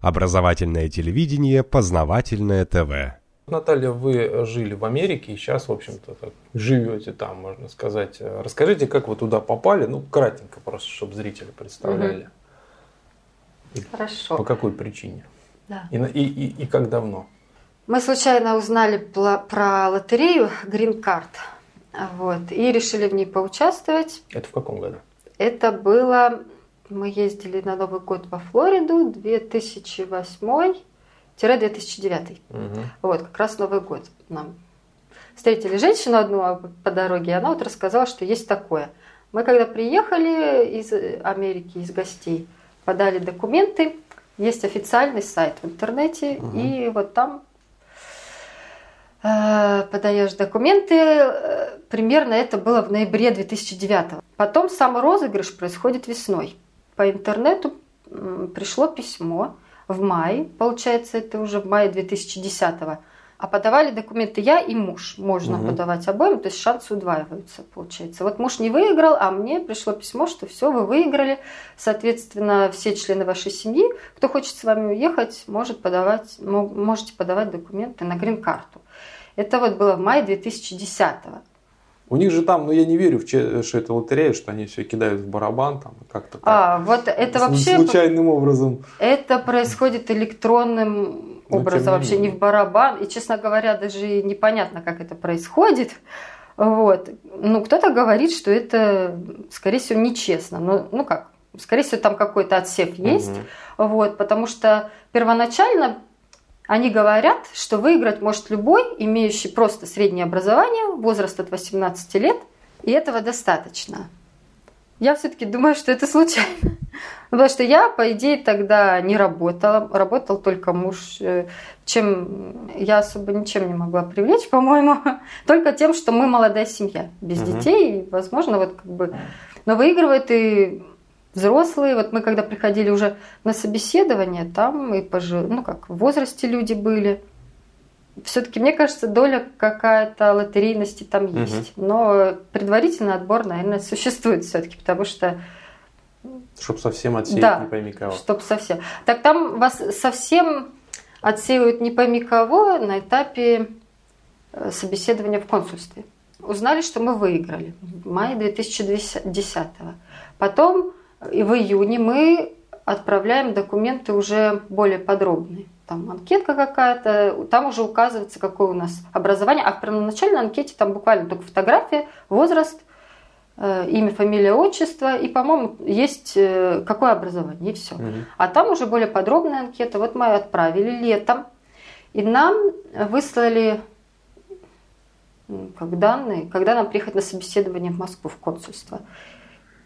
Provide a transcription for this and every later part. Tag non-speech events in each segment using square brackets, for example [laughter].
Образовательное телевидение, познавательное ТВ. Наталья, вы жили в Америке и сейчас, в общем-то, так, живете там, можно сказать. Расскажите, как вы туда попали? Ну, кратенько просто, чтобы зрители представляли. И Хорошо. По какой причине? Да. И, и, и, и как давно? Мы случайно узнали про лотерею Green Card. Вот, и решили в ней поучаствовать. Это в каком году? Это было мы ездили на Новый год во Флориду 2008-2009. Угу. Вот, как раз Новый год нам встретили женщину одну по дороге, и она вот рассказала, что есть такое. Мы когда приехали из Америки, из гостей, подали документы, есть официальный сайт в интернете, угу. и вот там э, подаешь документы. Э, примерно это было в ноябре 2009. Потом сам розыгрыш происходит весной по интернету пришло письмо в мае, получается, это уже в мае 2010 -го. А подавали документы я и муж. Можно угу. подавать обоим, то есть шансы удваиваются, получается. Вот муж не выиграл, а мне пришло письмо, что все, вы выиграли. Соответственно, все члены вашей семьи, кто хочет с вами уехать, может подавать, можете подавать документы на грин-карту. Это вот было в мае 2010 -го. У них же там, ну я не верю, в че, что это лотерея, что они все кидают в барабан там как-то. А, вот это вообще случайным образом. Это происходит электронным ну, образом, вообще не, не в барабан. И, честно говоря, даже непонятно, как это происходит. Вот. Ну, кто-то говорит, что это, скорее всего, нечестно. Ну, ну как, скорее всего, там какой-то отсев есть. Угу. Вот, потому что первоначально они говорят, что выиграть может любой, имеющий просто среднее образование, возраст от 18 лет, и этого достаточно. Я все-таки думаю, что это случайно. [laughs] Потому что я, по идее, тогда не работала, работал только муж, э, чем я особо ничем не могла привлечь, [laughs] по-моему, только тем, что мы молодая семья, без угу. детей, и, возможно, вот как бы... Но выигрывает и взрослые. Вот мы когда приходили уже на собеседование, там и пожи, ну как в возрасте люди были. Все-таки, мне кажется, доля какая-то лотерейности там есть. Угу. Но предварительный отбор, наверное, существует все-таки, потому что чтобы совсем отсеять да, не пойми кого. Чтобы совсем. Так там вас совсем отсеивают не пойми кого на этапе э, собеседования в консульстве. Узнали, что мы выиграли в мае 2010 -го. Потом и в июне мы отправляем документы уже более подробные. Там анкетка какая-то, там уже указывается, какое у нас образование. А в первоначальной анкете там буквально только фотография, возраст, э, имя, фамилия, отчество и, по-моему, есть э, какое образование, и все. Угу. А там уже более подробная анкета. Вот мы отправили летом, и нам выслали как данные, когда нам приехать на собеседование в Москву, в консульство.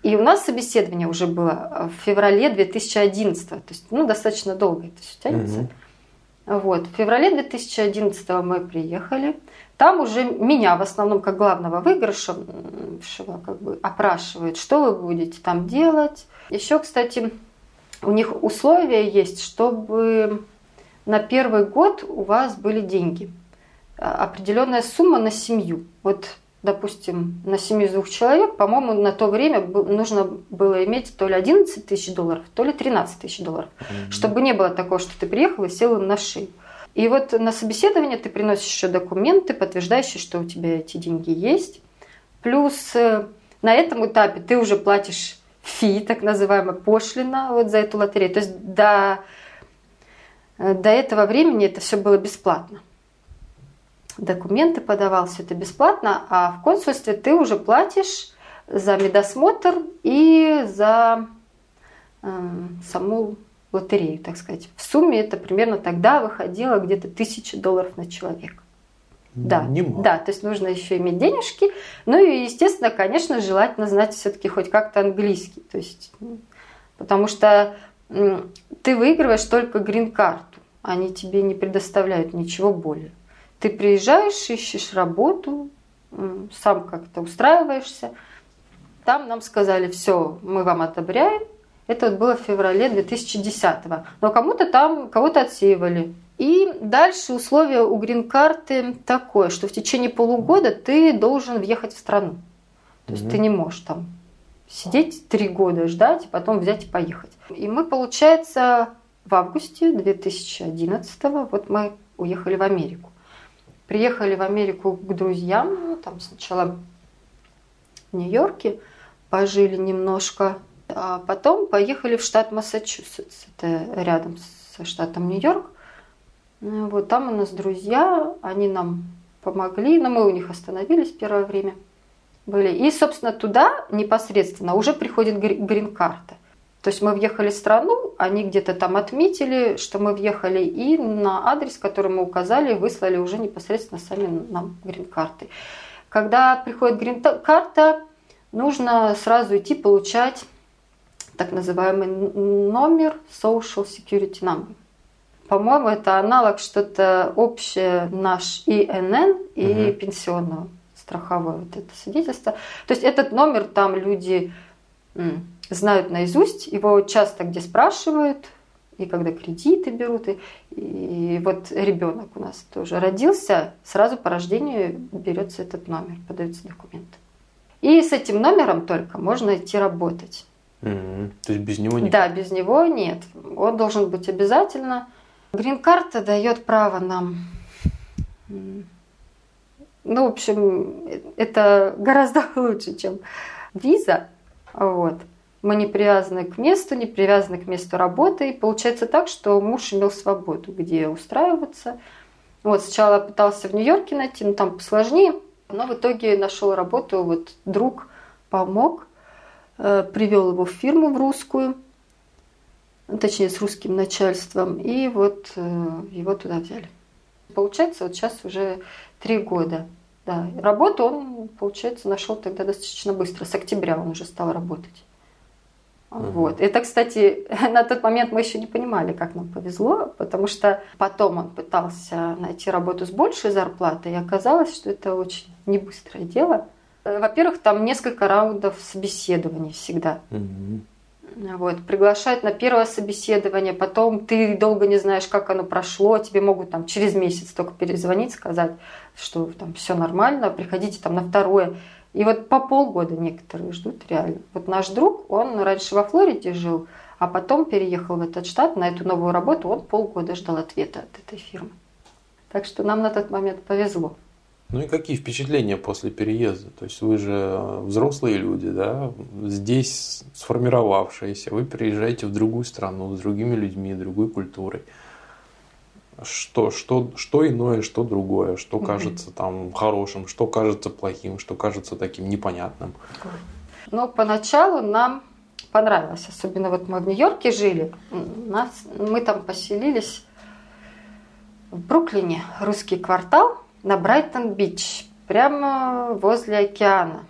И у нас собеседование уже было в феврале 2011, то есть ну, достаточно долго это все тянется. Угу. Вот. В феврале 2011 мы приехали. Там уже меня в основном как главного выигрыша как бы опрашивают, что вы будете там делать. Еще, кстати, у них условия есть, чтобы на первый год у вас были деньги. Определенная сумма на семью. Вот допустим, на семью двух человек, по-моему, на то время нужно было иметь то ли 11 тысяч долларов, то ли 13 тысяч долларов, mm-hmm. чтобы не было такого, что ты приехал и сел на шею. И вот на собеседование ты приносишь еще документы, подтверждающие, что у тебя эти деньги есть. Плюс э, на этом этапе ты уже платишь фи, так называемая пошлина вот за эту лотерею. То есть до, э, до этого времени это все было бесплатно документы подавал, все это бесплатно, а в консульстве ты уже платишь за медосмотр и за э, саму лотерею, так сказать. В сумме это примерно тогда выходило где-то тысяча долларов на человека. Да, Немало. да, то есть нужно еще иметь денежки. Ну и, естественно, конечно, желательно знать все-таки хоть как-то английский. То есть, потому что ты выигрываешь только грин-карту, они тебе не предоставляют ничего более. Ты приезжаешь, ищешь работу, сам как-то устраиваешься. Там нам сказали, все, мы вам одобряем. Это вот было в феврале 2010 -го. Но кому-то там, кого-то отсеивали. И дальше условие у грин-карты такое, что в течение полугода ты должен въехать в страну. То есть mm-hmm. ты не можешь там сидеть три года, ждать, потом взять и поехать. И мы, получается, в августе 2011 вот мы уехали в Америку. Приехали в Америку к друзьям, ну, там сначала в Нью-Йорке, пожили немножко, а потом поехали в штат Массачусетс, это рядом со штатом Нью-Йорк. Ну, вот там у нас друзья, они нам помогли, но мы у них остановились первое время были. И, собственно, туда непосредственно уже приходит грин-карта. То есть мы въехали в страну, они где-то там отметили, что мы въехали, и на адрес, который мы указали, выслали уже непосредственно сами нам грин-карты. Когда приходит грин-карта, нужно сразу идти получать так называемый номер Social Security Number. По-моему, это аналог что-то общее наш ИНН и угу. пенсионного страховое вот это свидетельство. То есть этот номер там люди знают наизусть, его часто где спрашивают, и когда кредиты берут, и, и вот ребенок у нас тоже родился, сразу по рождению берется этот номер, подаются документы. И с этим номером только можно идти работать. Mm-hmm. То есть без него нет? Да, без него нет. Он должен быть обязательно. Грин-карта дает право нам ну, в общем, это гораздо [laughs] лучше, чем виза. Вот. Мы не привязаны к месту, не привязаны к месту работы. И получается так, что муж имел свободу, где устраиваться. Вот, сначала пытался в Нью-Йорке найти, но там посложнее. Но в итоге нашел работу, вот друг помог, э, привел его в фирму в русскую, точнее с русским начальством, и вот э, его туда взяли. Получается, вот сейчас уже три года. Да. Работу он, получается, нашел тогда достаточно быстро. С октября он уже стал работать. Угу. Вот. Это, кстати, [laughs] на тот момент мы еще не понимали, как нам повезло, потому что потом он пытался найти работу с большей зарплатой, и оказалось, что это очень не быстрое дело. Во-первых, там несколько раундов собеседований всегда. Угу. Вот, приглашают на первое собеседование, потом ты долго не знаешь, как оно прошло, тебе могут там через месяц только перезвонить, сказать, что там все нормально, приходите там на второе. И вот по полгода некоторые ждут реально. Вот наш друг, он раньше во Флориде жил, а потом переехал в этот штат на эту новую работу, он полгода ждал ответа от этой фирмы. Так что нам на тот момент повезло. Ну и какие впечатления после переезда? То есть вы же взрослые люди, да, здесь сформировавшиеся, вы приезжаете в другую страну с другими людьми, другой культурой. Что, что, что иное, что другое, что кажется там хорошим, что кажется плохим, что кажется таким непонятным. Ну, поначалу нам понравилось, особенно вот мы в Нью-Йорке жили, нас, мы там поселились в Бруклине, русский квартал, на Брайтон-Бич, прямо возле океана.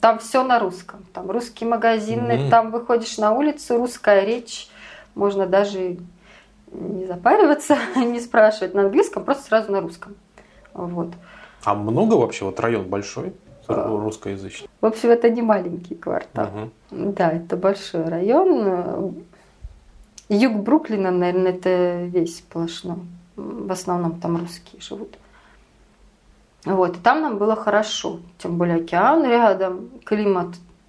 Там все на русском. Там русские магазины, mm-hmm. там выходишь на улицу, русская речь. Можно даже не запариваться, [laughs] не спрашивать на английском, просто сразу на русском. Вот. А много вообще? Вот район большой? А. русскоязычный? В общем, это не маленький квартал. Угу. Да, это большой район. Юг Бруклина, наверное, это весь сплошной. В основном там русские живут. Вот, и там нам было хорошо. Тем более океан рядом, климат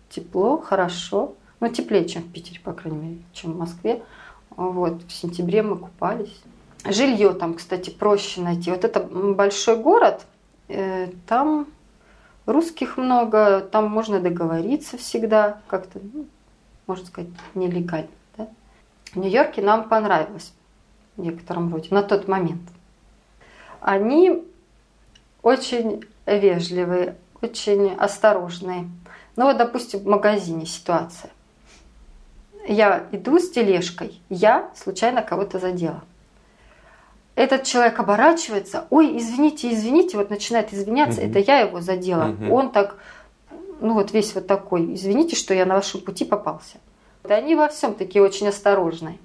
тепло, хорошо. Ну, теплее, чем в Питере, по крайней мере, чем в Москве. Вот, в сентябре мы купались. Жилье там, кстати, проще найти. Вот это большой город, э, там русских много, там можно договориться всегда, как-то, ну, можно сказать, нелегально. Да? В Нью-Йорке нам понравилось в некотором роде на тот момент. Они очень вежливые, очень осторожные. Ну вот, допустим, в магазине ситуация. Я иду с тележкой, я случайно кого-то задела. Этот человек оборачивается, ой, извините, извините, вот начинает извиняться, угу. это я его задела. Угу. Он так, ну вот весь вот такой, извините, что я на вашем пути попался. Они во всем такие очень осторожные.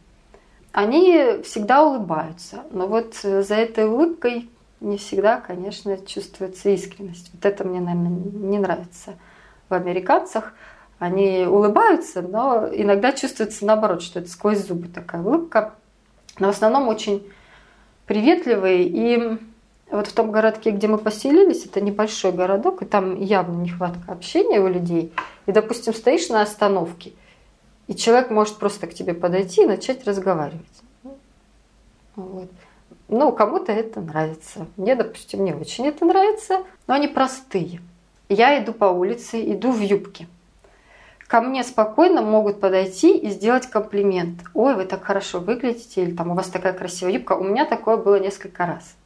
Они всегда улыбаются, но вот за этой улыбкой не всегда, конечно, чувствуется искренность. Вот это мне, наверное, не нравится в американцах. Они улыбаются, но иногда чувствуется наоборот, что это сквозь зубы такая улыбка. Но в основном очень приветливые. И вот в том городке, где мы поселились, это небольшой городок, и там явно нехватка общения у людей. И, допустим, стоишь на остановке, и человек может просто к тебе подойти и начать разговаривать. Вот. Ну, кому-то это нравится. Мне, допустим, не очень это нравится, но они простые. Я иду по улице, иду в юбке. Ко мне спокойно могут подойти и сделать комплимент. Ой, вы так хорошо выглядите, или там у вас такая красивая юбка. У меня такое было несколько раз.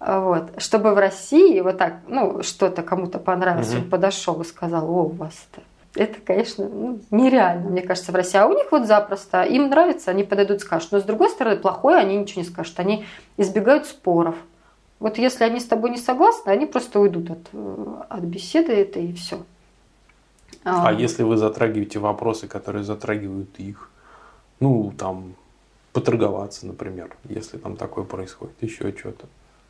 Вот. Чтобы в России вот так, ну, что-то кому-то понравилось, угу. он подошел и сказал, о, у вас это это, конечно, ну, нереально, мне кажется, в России. А у них вот запросто. Им нравится, они подойдут и скажут. Но с другой стороны, плохое они ничего не скажут. Они избегают споров. Вот если они с тобой не согласны, они просто уйдут от, э, от беседы этой и все. А, а если вы затрагиваете вопросы, которые затрагивают их, ну, там, поторговаться, например, если там такое происходит, еще что-то.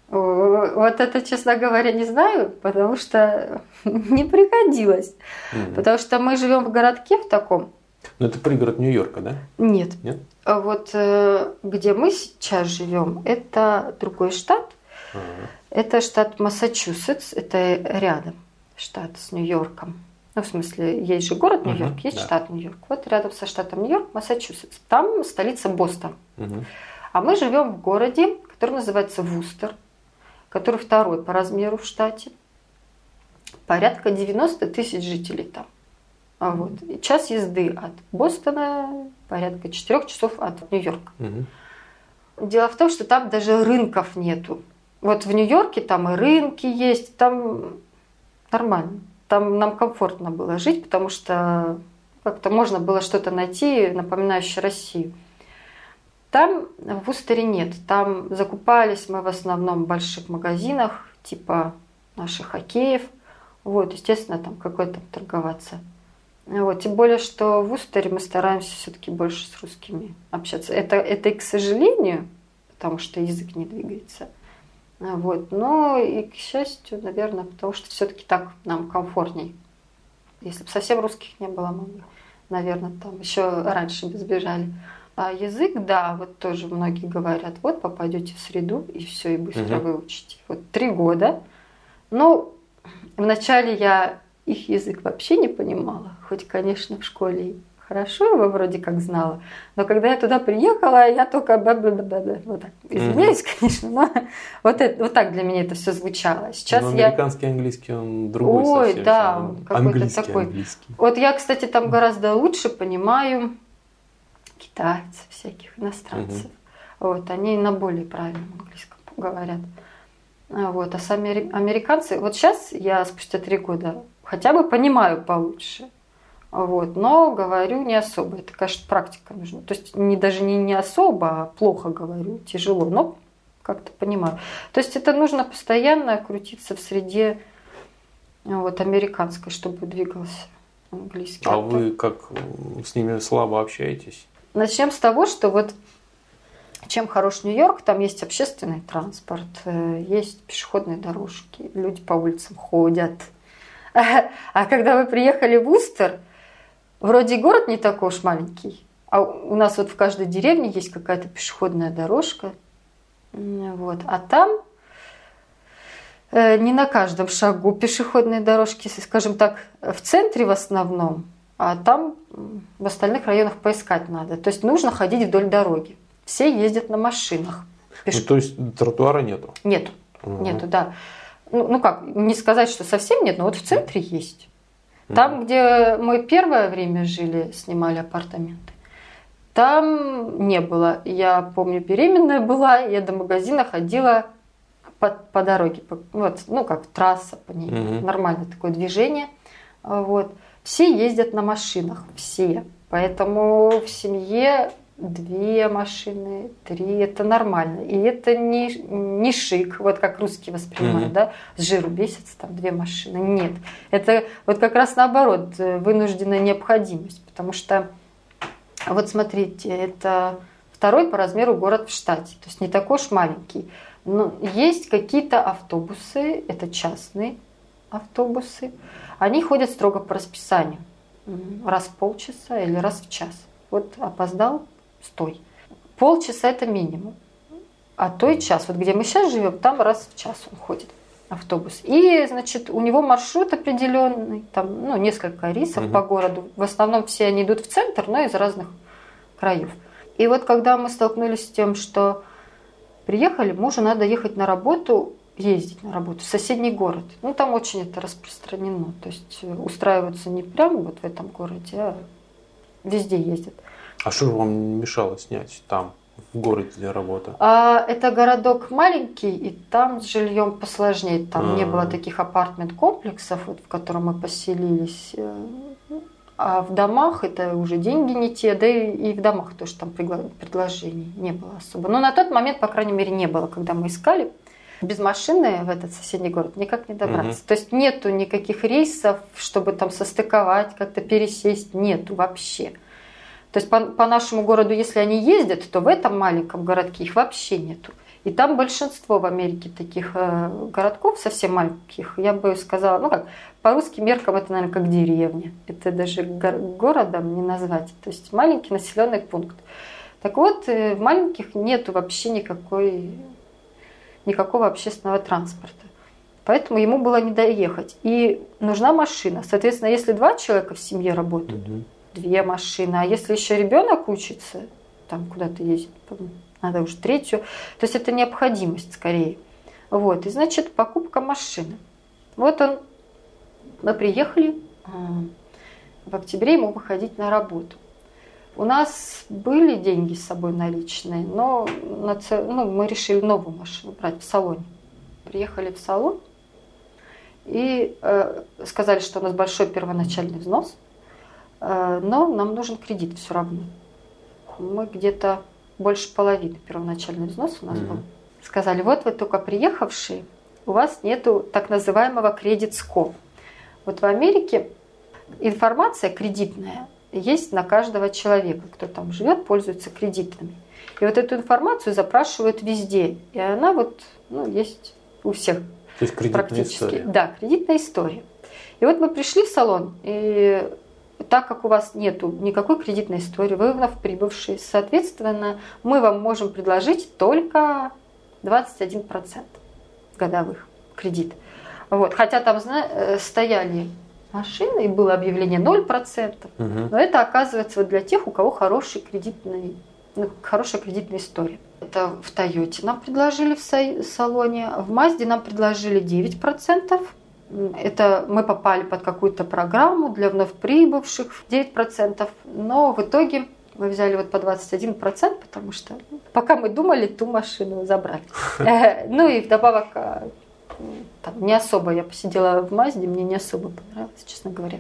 Вот это, честно говоря, не знаю, потому что [laughs] не приходилось. Mm-hmm. Потому что мы живем в городке в таком. Но это пригород Нью-Йорка, да? Нет. Нет? А вот э, где мы сейчас живем, это другой штат. Uh-huh. Это штат Массачусетс, это рядом штат с Нью-Йорком. Ну, в смысле, есть же город Нью-Йорк, uh-huh, есть да. штат Нью-Йорк. Вот рядом со штатом Нью-Йорк, Массачусетс. Там столица Бостон. Uh-huh. А мы живем в городе, который называется Вустер который второй по размеру в штате. Порядка 90 тысяч жителей там. А вот. И час езды от Бостона, порядка 4 часов от Нью-Йорка. Угу. Дело в том, что там даже рынков нету. Вот в Нью-Йорке там и рынки есть, там нормально. Там нам комфортно было жить, потому что как-то можно было что-то найти, напоминающее Россию. Там в Устере нет. Там закупались мы в основном в больших магазинах, типа наших хоккеев. Вот, естественно, там какой-то торговаться. Вот, тем более, что в Устере мы стараемся все-таки больше с русскими общаться. Это, это и к сожалению, потому что язык не двигается. Вот, но и к счастью, наверное, потому что все-таки так нам комфортней. Если бы совсем русских не было, мы бы, наверное, там еще раньше бы сбежали. А язык, да, вот тоже многие говорят, вот попадете в среду и все, и быстро угу. выучите. Вот три года. Ну, вначале я их язык вообще не понимала, хоть, конечно, в школе хорошо его вроде как знала, но когда я туда приехала, я только вот так, извиняюсь, mm [laughs] конечно, но вот, это, вот так для меня это все звучало. Сейчас но я... американский английский, он другой Ой, совсем. да, какой-то такой. Английский. Вот я, кстати, там гораздо лучше понимаю китайцев, всяких иностранцев. Угу. Вот, они на более правильном английском говорят. А вот, а сами американцы, вот сейчас я спустя три года хотя бы понимаю получше. Вот, но говорю не особо. Это, конечно, практика нужна. То есть не, даже не, не особо, а плохо говорю, тяжело, но как-то понимаю. То есть это нужно постоянно крутиться в среде вот, американской, чтобы двигался английский. А вы как с ними слабо общаетесь? Начнем с того, что вот чем хорош Нью-Йорк, там есть общественный транспорт, э, есть пешеходные дорожки, люди по улицам ходят. [laughs] А когда вы приехали в Устер, вроде город не такой уж маленький, а у нас вот в каждой деревне есть какая-то пешеходная дорожка, вот, а там э, не на каждом шагу пешеходные дорожки, скажем так, в центре в основном, а там в остальных районах поискать надо. То есть нужно ходить вдоль дороги. Все ездят на машинах. Пеш... Ну, то есть тротуара нету? Нету. Угу. Нету, да. Ну, ну как, не сказать, что совсем нет, но вот в центре есть. Там, угу. где мы первое время жили, снимали апартаменты, там не было. Я помню, беременная была, я до магазина ходила по, по дороге. По, вот, ну, как трасса по ней. Угу. Нормальное такое движение. Вот. Все ездят на машинах, все. Поэтому в семье две машины, три, это нормально. И это не, не шик, вот как русские воспринимают, mm-hmm. да, с жиру бесится, там две машины. Нет, это вот как раз наоборот, э, вынужденная необходимость, потому что, вот смотрите, это второй по размеру город в штате, то есть не такой уж маленький. Но есть какие-то автобусы, это частные автобусы, они ходят строго по расписанию. Раз в полчаса или раз в час. Вот опоздал, стой. Полчаса это минимум. А то и час. Вот где мы сейчас живем, там раз в час он ходит автобус. И, значит, у него маршрут определенный, там, ну, несколько рейсов угу. по городу. В основном все они идут в центр, но из разных краев. И вот когда мы столкнулись с тем, что Приехали, мужу надо ехать на работу, ездить на работу в соседний город. Ну, там очень это распространено. То есть э, устраиваются не прямо вот в этом городе, а везде ездят. А что вам мешало снять там, в городе для работы? А, это городок маленький, и там с жильем посложнее. Там А. не было таких апартмент-комплексов, вот, в котором мы поселились. Э, А в домах это уже деньги не те, да и, и в домах тоже там предложений не было особо. Но на тот момент, по крайней мере, не было, когда мы искали. Без машины в этот соседний город никак не добраться. Мгм. То есть нету никаких рейсов, чтобы там состыковать, как-то пересесть, нету вообще. То есть по, по нашему городу, если они ездят, то в этом маленьком городке их вообще нету. И там большинство в Америке таких э, городков, совсем маленьких, я бы сказала, ну как, по русским меркам это, наверное, как деревня. Это даже гор- городом не назвать. То есть маленький населенный пункт. Так вот, э, в маленьких нету вообще никакой, никакого общественного транспорта. Поэтому ему было не доехать. И нужна машина. Соответственно, если два человека в семье работают, Мгм. Две машины. А если еще ребенок учится, там куда-то ездит, надо уже третью. То есть это необходимость скорее. Вот. И значит, покупка машины. Вот он, мы приехали, а, в октябре ему выходить на работу. У нас были деньги с собой наличные, но на це- ну, мы решили новую машину брать в салоне. Приехали в салон и э, сказали, что у нас большой первоначальный взнос, но нам нужен кредит все равно. Мы где-то больше половины первоначальный взнос у нас Мгм. был. Сказали, вот вы только приехавшие, у вас нету так называемого кредит скор. Вот в Америке информация кредитная есть на каждого человека, кто там живет, пользуется кредитами. И вот эту информацию запрашивают везде. И она вот ну, есть у всех То есть кредитная практически. история. Да, кредитная история. И вот мы пришли в салон, и так как у вас нету никакой кредитной истории, вы вновь прибывшие, соответственно, мы вам можем предложить только 21% годовых кредит. Вот. Хотя там э, стояли машины, и было объявление 0%. Мгм. Но это оказывается вот для тех, у кого хороший кредитный, ну, хорошая кредитная история. Это в Тойоте нам предложили в салоне, в Мазде нам предложили 9%. Это мы попали под какую-то программу для вновь прибывших 9%. Но в итоге мы взяли вот по 21%, потому что ну, пока мы думали, ту машину забрали. [laughs] Э, Ну и вдобавок м, там не особо я посидела в Мазде, мне не особо понравилось, честно говоря.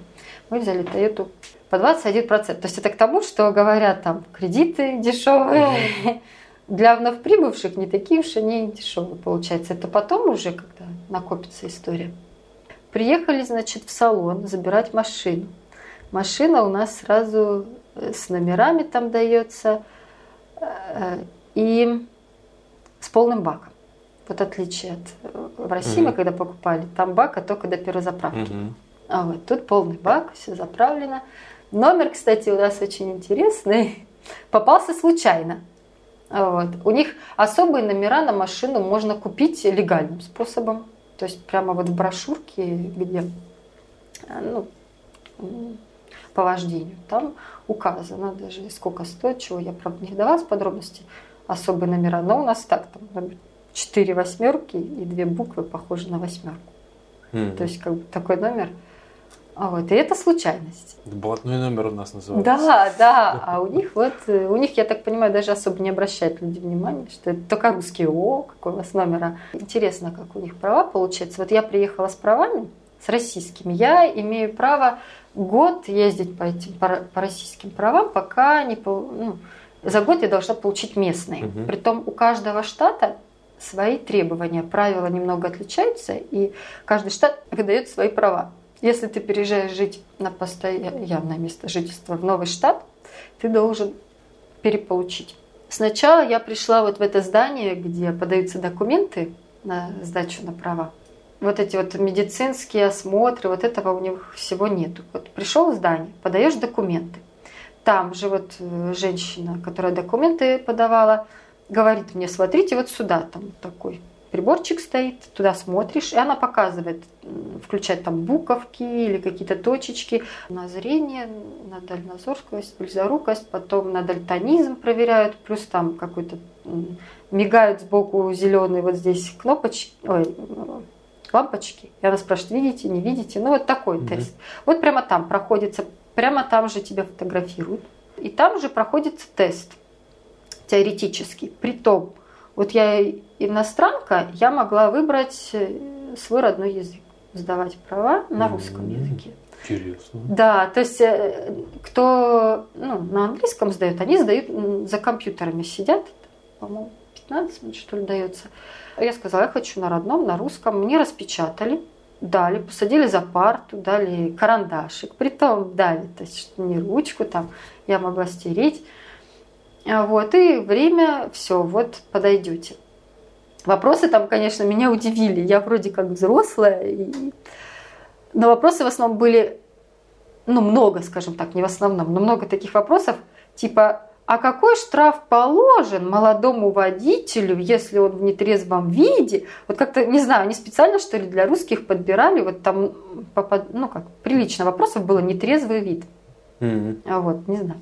Мы взяли Тойоту по 21%. То есть это к тому, что говорят там кредиты дешевые. Для вновь прибывших не такие уж они дешевые получается. Это потом уже, когда накопится история. Приехали, значит, в салон забирать машину. Машина у нас сразу э, с номерами там дается э, и с полным баком. Вот отличие от э, в России мы Мгм. когда покупали, там бака только до перезаправки. Мгм. А вот тут полный бак, все заправлено. Номер, кстати, у нас очень интересный. [laughs] Попался случайно. Вот. У них особые номера на машину можно купить легальным способом. То есть прямо вот в брошюрке, где а, ну, по вождению, там указано даже сколько стоит, чего я, правда, не вдавалась в подробности, особые номера. Но у нас так, там четыре восьмерки и две буквы похожи на восьмерку. Мгм. То есть как бы такой номер. А вот, и это случайность. Блатной номер у нас называется. Да, да. А у них вот, э, у них, я так понимаю, даже особо не обращают люди внимания, что это только русские. О, какой у вас номер. а. Интересно, как у них права получается. Вот я приехала с правами, с российскими. Я имею право год ездить по этим по, по российским правам, пока не ну, за год я должна получить местные. Мгм. Притом у каждого штата свои требования, правила немного отличаются, и каждый штат выдает свои права. Если ты переезжаешь жить на постоянное место жительства в новый штат, ты должен переполучить. Сначала я пришла вот в это здание, где подаются документы на сдачу на права. Вот эти вот медицинские осмотры, вот этого у них всего нету. Вот пришел в здание, подаешь документы. Там же вот э, женщина, которая документы подавала, говорит мне, смотрите вот сюда, там такой приборчик стоит, туда смотришь, и она показывает, включать там буковки или какие-то точечки на зрение, на дальнозоркость, близорукость, потом на дальтонизм проверяют, плюс там какой-то мигают сбоку зеленые вот здесь кнопочки, ой, лампочки. И она спрашивает, видите, не видите? Ну, вот такой mm-hmm. тест. Вот прямо там проходится, прямо там же тебя фотографируют. И там же проходится тест теоретический. Притом, вот я иностранка, я могла выбрать э, свой родной язык, сдавать права на русском языке. Интересно. Да, то есть э, кто ну, на английском сдает, они сдают за компьютерами сидят, по-моему, 15 минут что ли дается. Я сказала, я хочу на родном, на русском. Мне распечатали, дали, посадили за парту, дали карандашик. Притом дали, то есть не ручку там, я могла стереть. А вот, и время, все, вот подойдете. Вопросы там, конечно, меня удивили. Я вроде как взрослая, и... но вопросы в основном были, ну, много, скажем так, не в основном, но много таких вопросов, типа, а какой штраф положен молодому водителю, если он в нетрезвом виде? Вот как-то, не знаю, они специально, что ли, для русских подбирали, вот там, ну как, прилично вопросов было нетрезвый вид. Mm-hmm. Вот, не знаю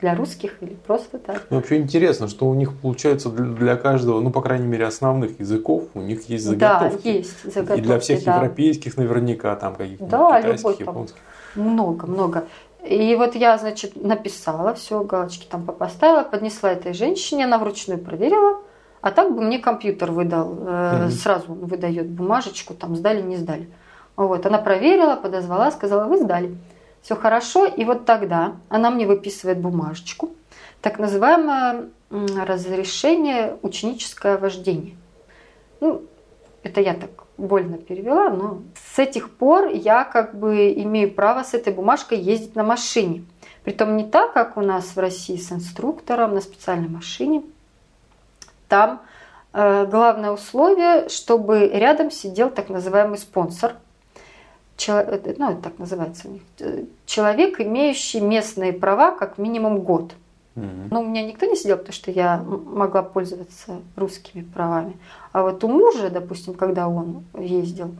для русских или просто так. Ну, вообще интересно, что у них получается для каждого, ну, по крайней мере, основных языков, у них есть заготовки. Да, есть заготовки. И для всех да. европейских наверняка, там каких-то да, китайских, любой, японских. Много, много. И вот я, значит, написала, все, галочки там поставила, поднесла этой женщине, она вручную проверила, а так бы мне компьютер выдал, mm-hmm. сразу выдает бумажечку, там сдали, не сдали. Вот, она проверила, подозвала, сказала, вы сдали все хорошо, и вот тогда она мне выписывает бумажечку, так называемое разрешение ученическое вождение. Ну, это я так больно перевела, но с этих пор я как бы имею право с этой бумажкой ездить на машине. Притом не так, как у нас в России с инструктором на специальной машине. Там э, главное условие, чтобы рядом сидел так называемый спонсор – ну, это так называется у них, э, человек, имеющий местные права как минимум год. Mm-hmm. Но у меня никто не сидел, потому что я могла пользоваться русскими правами. А вот у мужа, допустим, когда он ездил,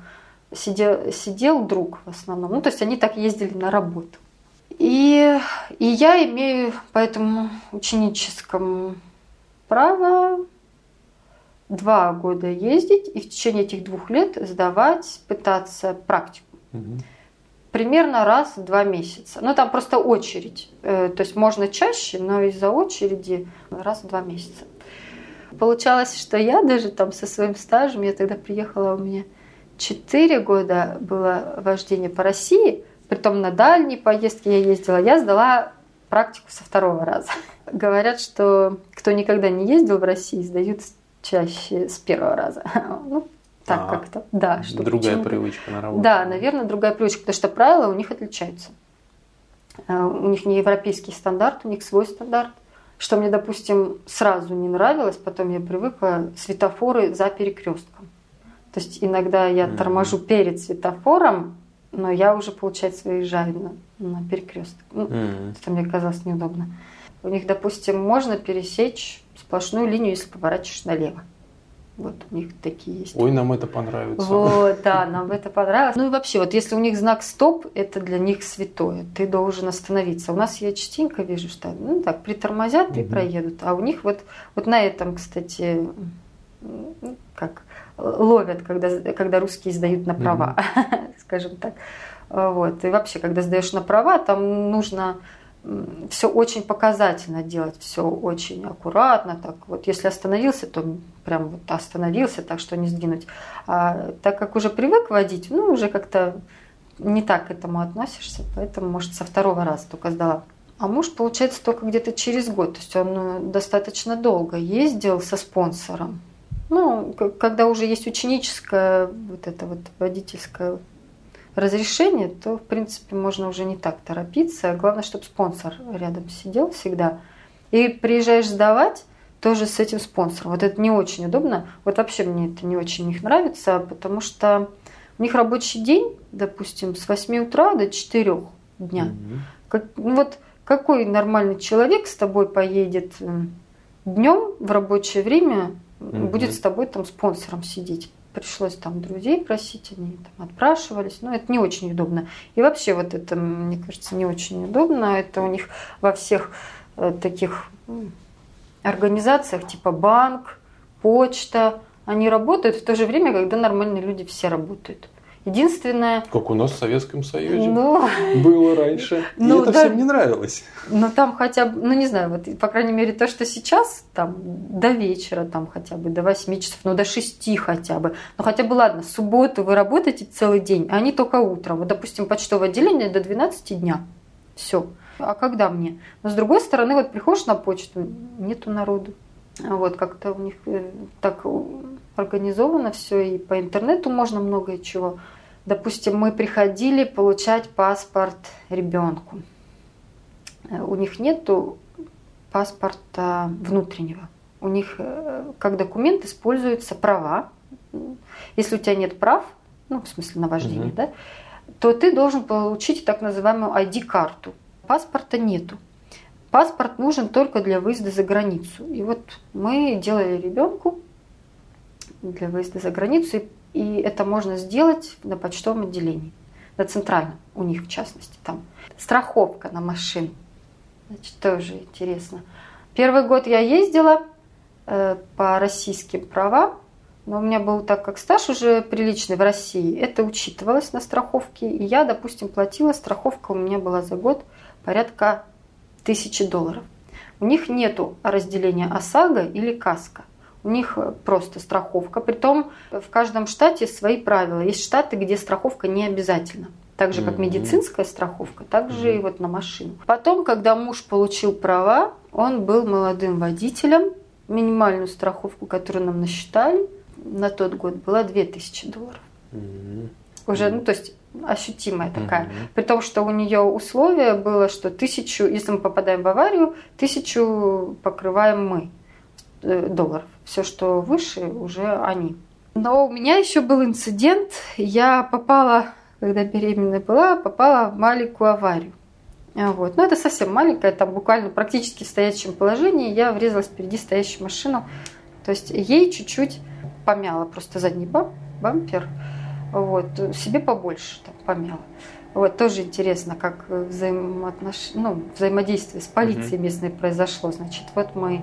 сидел, сидел друг в основном. Ну, то есть они так ездили на работу. И, и я имею по этому ученическому право два года ездить и в течение этих двух лет сдавать, пытаться практику. Примерно раз в два месяца. Ну, там просто очередь. Э, то есть можно чаще, но из-за очереди раз в два месяца. Получалось, что я даже там со своим стажем, я тогда приехала, у меня 4 года было вождение по России, притом на дальние поездки я ездила, я сдала практику со второго раза. [laughs] Говорят, что кто никогда не ездил в России, сдают чаще с первого раза. [laughs] Ну, так а, как-то. Да, что другая привычка на работу. Да, наверное, другая привычка, потому что правила у них отличаются. Э, у них не европейский стандарт, у них свой стандарт. Что мне, допустим, сразу не нравилось, потом я привыкла светофоры за перекрестком. То есть иногда я mm-hmm. торможу перед светофором, но я уже, получается, выезжаю на, на перекресток. Ну, mm-hmm. Это мне казалось неудобно. У них, допустим, можно пересечь сплошную линию, если поворачиваешь налево. Вот у них такие есть. Ой, нам это понравится. Вот, да, [laughs] нам это понравилось. Ну и вообще, вот если у них знак стоп, это для них святое. Ты должен остановиться. У нас я частенько вижу, что ну так притормозят угу. и проедут. А у них вот, вот на этом, кстати, ну, как ловят, когда, когда русские сдают на права, угу. [laughs] скажем так. Вот. И вообще, когда сдаешь на права, там нужно все очень показательно делать, все очень аккуратно. Так вот, если остановился, то прям вот остановился, так что не сдвинуть. А так как уже привык водить, ну уже как-то не так к этому относишься, поэтому, может, со второго раза только сдала. А муж, получается, только где-то через год. То есть он э, достаточно долго ездил со спонсором. Ну, когда уже есть ученическое, вот это вот водительское разрешение, то, в принципе, можно уже не так торопиться. Главное, чтобы спонсор рядом сидел всегда. И приезжаешь сдавать тоже с этим спонсором. Вот это не очень удобно. Вот вообще мне это не очень у них нравится, потому что у них рабочий день, допустим, с 8 утра до 4 дня. Mm-hmm. Как, ну вот какой нормальный человек с тобой поедет днем в рабочее время угу. будет с тобой там спонсором сидеть. Пришлось там друзей просить, они там отпрашивались. Но это не очень удобно. И вообще вот это, мне кажется, не очень удобно. Это у них во всех э, таких организациях типа банк, почта, они работают в то же время, когда нормальные люди все работают. Единственное... Как у нас в Советском Союзе ну, было раньше. Ну, и это да, всем не нравилось. Но там хотя бы, ну не знаю, вот по крайней мере то, что сейчас, там до вечера, там хотя бы до 8 часов, ну до 6 хотя бы. Ну хотя бы ладно, в субботу вы работаете целый день, а они только утром. Вот, допустим, почтовое отделение до 12 дня. Все. А когда мне? Но с другой стороны, вот приходишь на почту, нету народу. Вот как-то у них э, так организовано все, и по интернету можно многое чего. Допустим, мы приходили получать паспорт ребенку. У них нету паспорта внутреннего. У них э, как документ используются права. Если у тебя нет прав, ну, в смысле на вождение, угу. да, то ты должен получить так называемую ID-карту. Паспорта нету. Паспорт нужен только для выезда за границу. И вот мы делали ребенку для выезда за границу, и это можно сделать на почтовом отделении, на центральном, у них в частности там. Страховка на машину, значит, тоже интересно. Первый год я ездила э, по российским правам, но у меня был так как стаж уже приличный в России, это учитывалось на страховке, и я, допустим, платила, страховка у меня была за год порядка тысячи долларов. У них нету разделения ОСАГО или КАСКО у них просто страховка. Притом в каждом штате свои правила. Есть штаты, где страховка не обязательна. Так же, как медицинская страховка, так же и вот на машину. Потом, когда муж получил права, он был молодым водителем. Минимальную страховку, которую нам насчитали на тот год, была 2000 долларов. Уже, ну, то есть ощутимая такая. При том, что у нее условие было, что тысячу, если мы попадаем в аварию, тысячу покрываем мы долларов все, что выше, уже они. Но у меня еще был инцидент. Я попала, когда беременная была, попала в маленькую аварию. Вот. Но это совсем маленькая, там буквально практически в стоящем положении. Я врезалась впереди стоящую машину. То есть ей чуть-чуть помяла просто задний бампер. Вот. Себе побольше там, помяла. Вот, тоже интересно, как взаимоотнош... ну, взаимодействие с полицией местной произошло. Значит, вот мы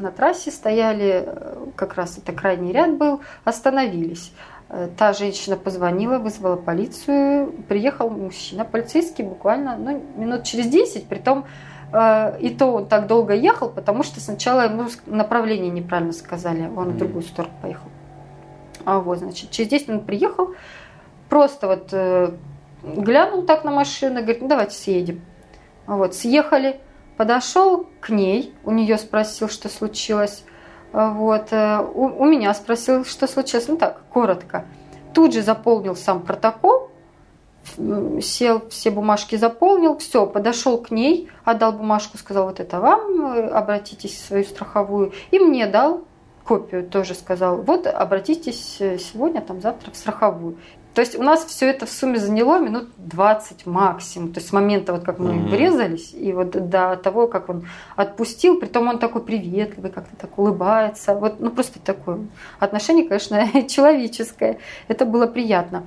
на трассе стояли, э, как раз это крайний ряд был, остановились. Э, та женщина позвонила, вызвала полицию, приехал мужчина, полицейский буквально ну, минут через 10, притом э, и то он так долго ехал, потому что сначала ему направление неправильно сказали, он в другую сторону поехал. А вот, значит, через 10 минут приехал, просто вот глянул так на машину, говорит, ну давайте съедем. Вот, съехали, подошел к ней, у нее спросил, что случилось. Вот. Э, у, у меня спросил, что случилось. Ну так, коротко. Тут же заполнил сам протокол, сел, все бумажки заполнил, все, подошел к ней, отдал бумажку, сказал, вот это вам, э, обратитесь в свою страховую. И мне дал копию, тоже сказал, вот обратитесь э, сегодня, там завтра в страховую. То есть у нас все это в сумме заняло минут 20 максимум. То есть с момента, вот как мы mm-hmm. врезались, и вот до того, как он отпустил, притом он такой приветливый, как-то так улыбается. Вот, ну просто такое отношение, конечно, [laughs] человеческое. Это было приятно.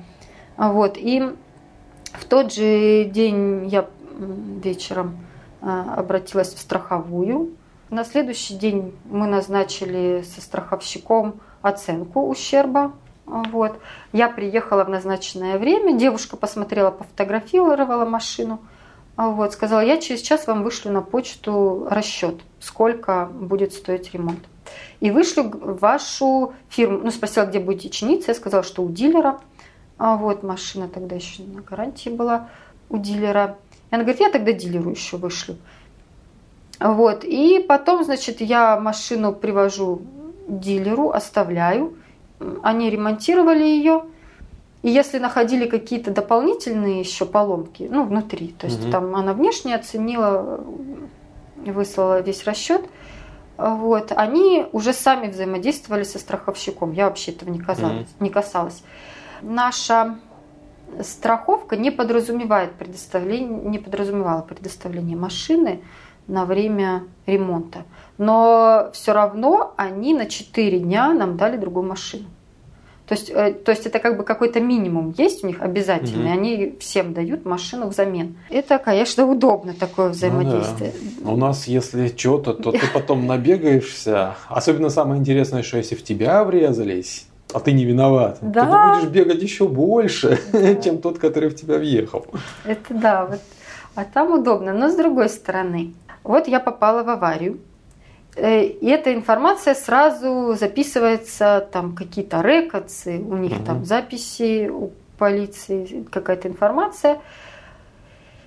Вот. И в тот же день я вечером а, обратилась в страховую. На следующий день мы назначили со страховщиком оценку ущерба вот. Я приехала в назначенное время, девушка посмотрела, пофотографировала машину, вот, сказала, я через час вам вышлю на почту расчет, сколько будет стоить ремонт. И вышлю вашу фирму, ну, спросила, где будете чиниться, я сказала, что у дилера, а вот машина тогда еще на гарантии была у дилера. И она говорит, я тогда дилеру еще вышлю. Вот, и потом, значит, я машину привожу дилеру, оставляю, они ремонтировали ее, и если находили какие-то дополнительные еще поломки, ну, внутри, то есть угу. там она внешне оценила, выслала весь расчет, вот, они уже сами взаимодействовали со страховщиком. Я вообще этого не касалась. mm Не касалась. Наша страховка не подразумевает предоставление, не подразумевала предоставление машины на время ремонта. Но все равно они на 4 дня нам дали другую машину. То есть, э, то есть это как бы какой-то минимум есть у них обязательный. Угу. Они всем дают машину взамен. Это, конечно, [laughs] удобно такое взаимодействие. Ну, да. У нас, если что-то, то ты потом набегаешься. Особенно самое интересное, что если в тебя врезались, а ты не виноват, да. то ты будешь бегать еще больше, да. [laughs] чем тот, который в тебя въехал. Это да, вот. А там удобно. Но с другой стороны, вот я попала в аварию. Э, и эта информация сразу записывается, там какие-то рекордсы, у них угу. там записи у полиции, какая-то информация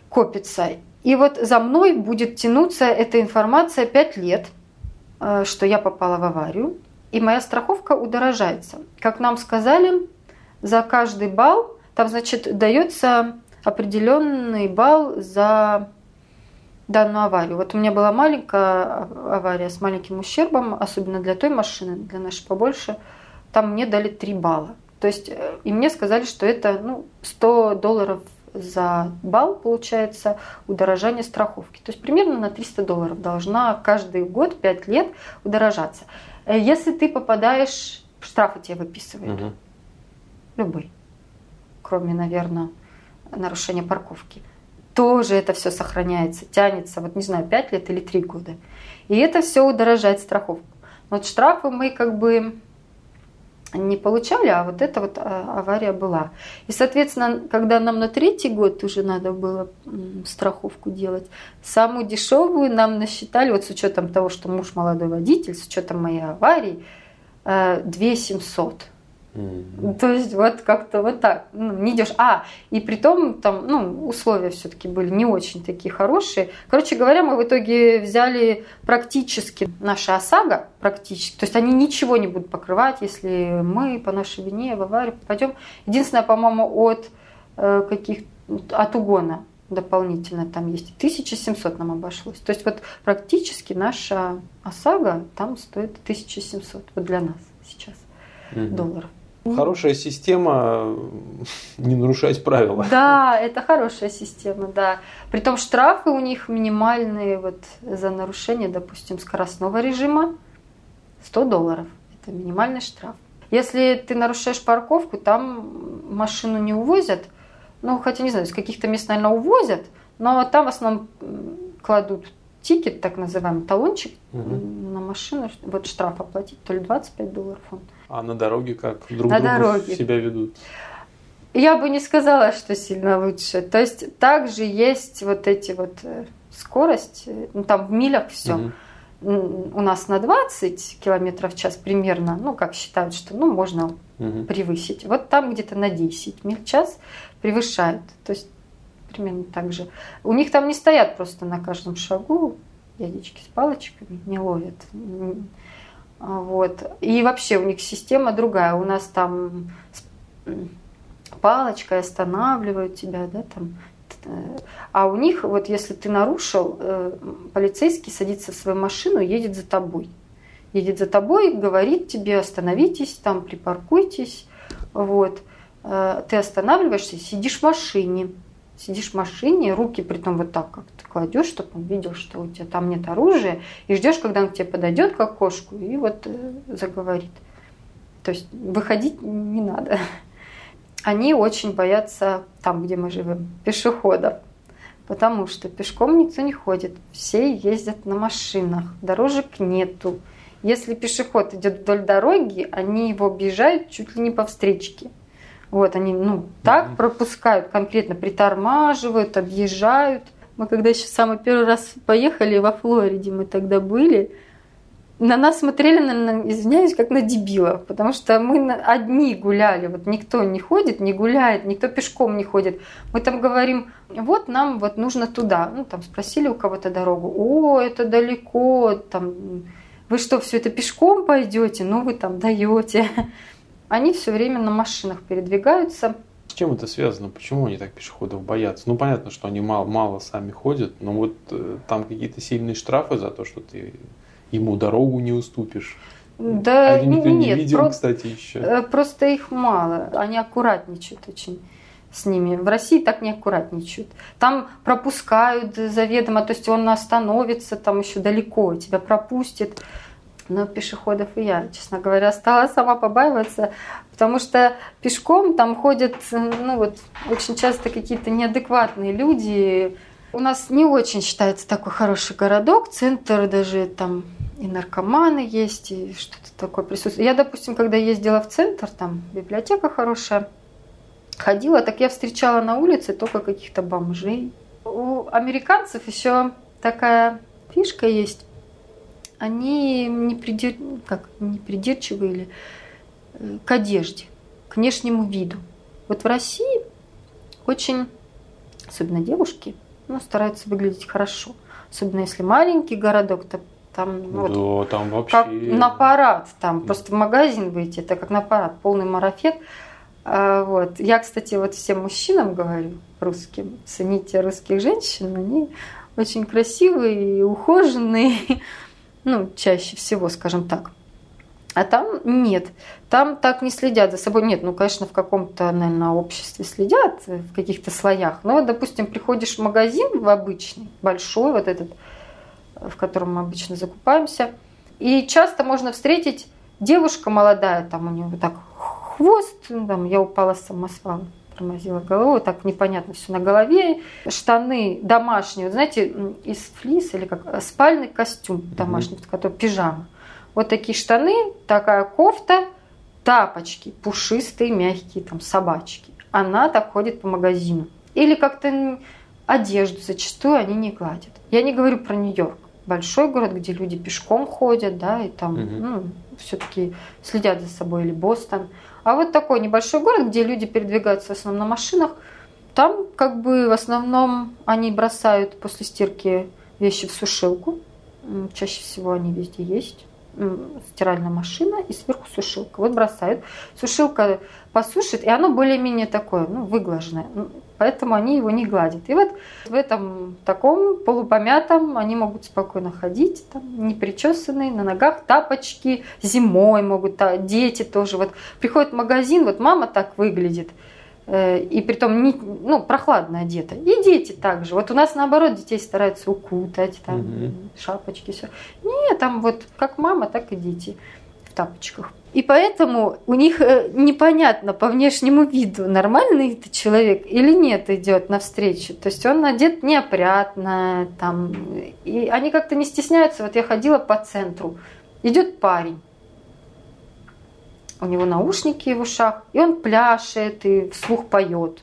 копится. И вот за мной будет тянуться эта информация 5 лет, э, что я попала в аварию, и моя страховка удорожается. Как нам сказали, за каждый балл, там, значит, дается определенный балл за данную аварию. Вот у меня была маленькая авария с маленьким ущербом, особенно для той машины, для нашей побольше. Там мне дали 3 балла. То есть, э, и мне сказали, что это ну, 100 долларов за балл, получается, удорожание страховки. То есть примерно на 300 долларов должна каждый год, 5 лет удорожаться. Э, если ты попадаешь, штрафы тебе выписывают. Угу. Любой. Кроме, наверное, нарушения парковки тоже это все сохраняется, тянется, вот не знаю, 5 лет или 3 года. И это все удорожает страховку. Вот штрафы мы как бы не получали, а вот эта вот а, авария была. И, соответственно, когда нам на третий год уже надо было страховку делать, самую дешевую нам насчитали, вот с учетом того, что муж молодой водитель, с учетом моей аварии, 2 э, 700. Mm-hmm. То есть вот как-то вот так, ну, не идешь. А, и при том там, ну, условия все-таки были не очень такие хорошие. Короче говоря, мы в итоге взяли практически наша ОСАГО, практически. То есть они ничего не будут покрывать, если мы по нашей вине в аварию попадем. Единственное, по-моему, от э, каких от угона дополнительно там есть. 1700 нам обошлось. То есть вот практически наша ОСАГО там стоит 1700 вот для нас сейчас угу. долларов. Хорошая система [laughs] не нарушать правила. Да, это хорошая система, да. Притом штрафы у них минимальные вот за нарушение, допустим, скоростного режима 100 долларов. Это минимальный штраф. Если ты нарушаешь парковку, там машину не увозят. Ну, хотя не знаю, с каких-то мест, наверное, увозят, но там в основном кладут тикет, так называемый талончик угу. на машину, вот штраф оплатить, то ли 25 долларов он. А на дороге как друг на другу дороге. себя ведут? Я бы не сказала, что сильно лучше. То есть также есть вот эти вот э, скорость, э, ну там в милях все. Угу. У нас на 20 километров в час примерно, ну как считают, что ну можно угу. превысить. Вот там где-то на 10 миль в час превышают. То есть примерно так же. У них там не стоят просто на каждом шагу дядечки с палочками, не ловят. Вот. И вообще у них система другая. У нас там палочкой останавливают тебя, да, там. А у них, вот если ты нарушил, э, полицейский садится в свою машину едет за тобой. Едет за тобой, говорит тебе, остановитесь, там, припаркуйтесь. Вот. Э, ты останавливаешься, сидишь в машине сидишь в машине, руки при том вот так как ты кладешь, чтобы он видел, что у тебя там нет оружия, и ждешь, когда он к тебе подойдет к окошку и вот э, заговорит. То есть выходить не надо. Они очень боятся там, где мы живем, пешеходов. Потому что пешком никто не ходит. Все ездят на машинах. Дорожек нету. Если пешеход идет вдоль дороги, они его объезжают чуть ли не по встречке. Вот они, ну, так пропускают, конкретно притормаживают, объезжают. Мы когда еще самый первый раз поехали во Флориде, мы тогда были, на нас смотрели, на, извиняюсь, как на дебилов, потому что мы одни гуляли, вот никто не ходит, не гуляет, никто пешком не ходит. Мы там говорим, вот нам вот нужно туда. Ну, там спросили у кого-то дорогу, о, это далеко, там, вы что, все это пешком пойдете? Ну, вы там даете они все время на машинах передвигаются. С чем это связано? Почему они так пешеходов боятся? Ну, понятно, что они мало, мало сами ходят, но вот э, там какие-то сильные штрафы за то, что ты ему дорогу не уступишь. Да, а никто нет, не видел, про- кстати, еще. Э, просто их мало, они аккуратничают очень. с ними. В России так не аккуратничают. Там пропускают заведомо, то есть он остановится там еще далеко, тебя пропустит. Но пешеходов и я, честно говоря, стала сама побаиваться, потому что пешком там ходят, ну вот, очень часто какие-то неадекватные люди. У нас не очень считается такой хороший городок, центр даже там и наркоманы есть, и что-то такое присутствует. Я, допустим, когда ездила в центр, там библиотека хорошая, ходила, так я встречала на улице только каких-то бомжей. У американцев еще такая фишка есть. Они не, придир... как, не придирчивы или э, к одежде, к внешнему виду. Вот в России очень, особенно девушки, ну, стараются выглядеть хорошо. Особенно если маленький городок, то там, ну, да, вот, там вообще... как на парад. Там просто в магазин выйти, это как на парад, полный марафет. А, вот. Я, кстати, вот всем мужчинам говорю, русским, цените русских женщин, они очень красивые, ухоженные, ну, чаще всего, скажем так. А там нет. Там так не следят за собой. Нет, ну, конечно, в каком-то, наверное, обществе следят, в каких-то слоях. Но, допустим, приходишь в магазин в обычный, большой, вот этот, в котором мы обычно закупаемся, и часто можно встретить девушка молодая, там у нее вот так хвост, ну, там, я упала с самосвала, тормозила голову, так непонятно все на голове, штаны домашние, вот знаете, из флис или как спальный костюм домашний, mm-hmm. который пижама. Вот такие штаны, такая кофта, тапочки, пушистые, мягкие, там собачки. Она так ходит по магазину. Или как-то одежду зачастую они не гладят. Я не говорю про Нью-Йорк. Большой город, где люди пешком ходят, да, и там угу. ну, все-таки следят за собой, или Бостон. А вот такой небольшой город, где люди передвигаются в основном на машинах, там как бы в основном они бросают после стирки вещи в сушилку. Чаще всего они везде есть. Стиральная машина и сверху сушилка. Вот бросают. Сушилка посушит, и оно более-менее такое, ну, выглаженное поэтому они его не гладят. И вот в этом таком полупомятом они могут спокойно ходить, там, не причесанные, на ногах тапочки, зимой могут, а дети тоже. Вот приходит в магазин, вот мама так выглядит, э, и притом не, ну, прохладно одета. И дети также. Вот у нас наоборот детей стараются укутать, там, угу. шапочки, все. Нет, там вот как мама, так и дети в тапочках. И поэтому у них э, непонятно по внешнему виду, нормальный это человек или нет идет навстречу. То есть он одет неопрятно, там, и они как-то не стесняются. Вот я ходила по центру, идет парень, у него наушники в ушах, и он пляшет и вслух поет.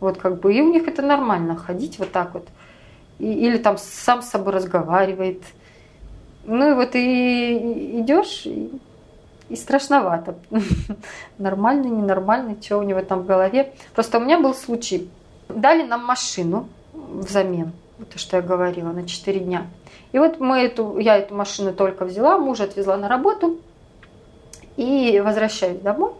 Вот как бы, и у них это нормально, ходить вот так вот. И, или там сам с собой разговаривает. Ну и вот и идешь, страшновато. [laughs] Нормальный, ненормальный, что у него там в голове. Просто у меня был случай. Дали нам машину взамен, то, что я говорила, на 4 дня. И вот мы эту, я эту машину только взяла, мужа отвезла на работу и возвращаюсь домой.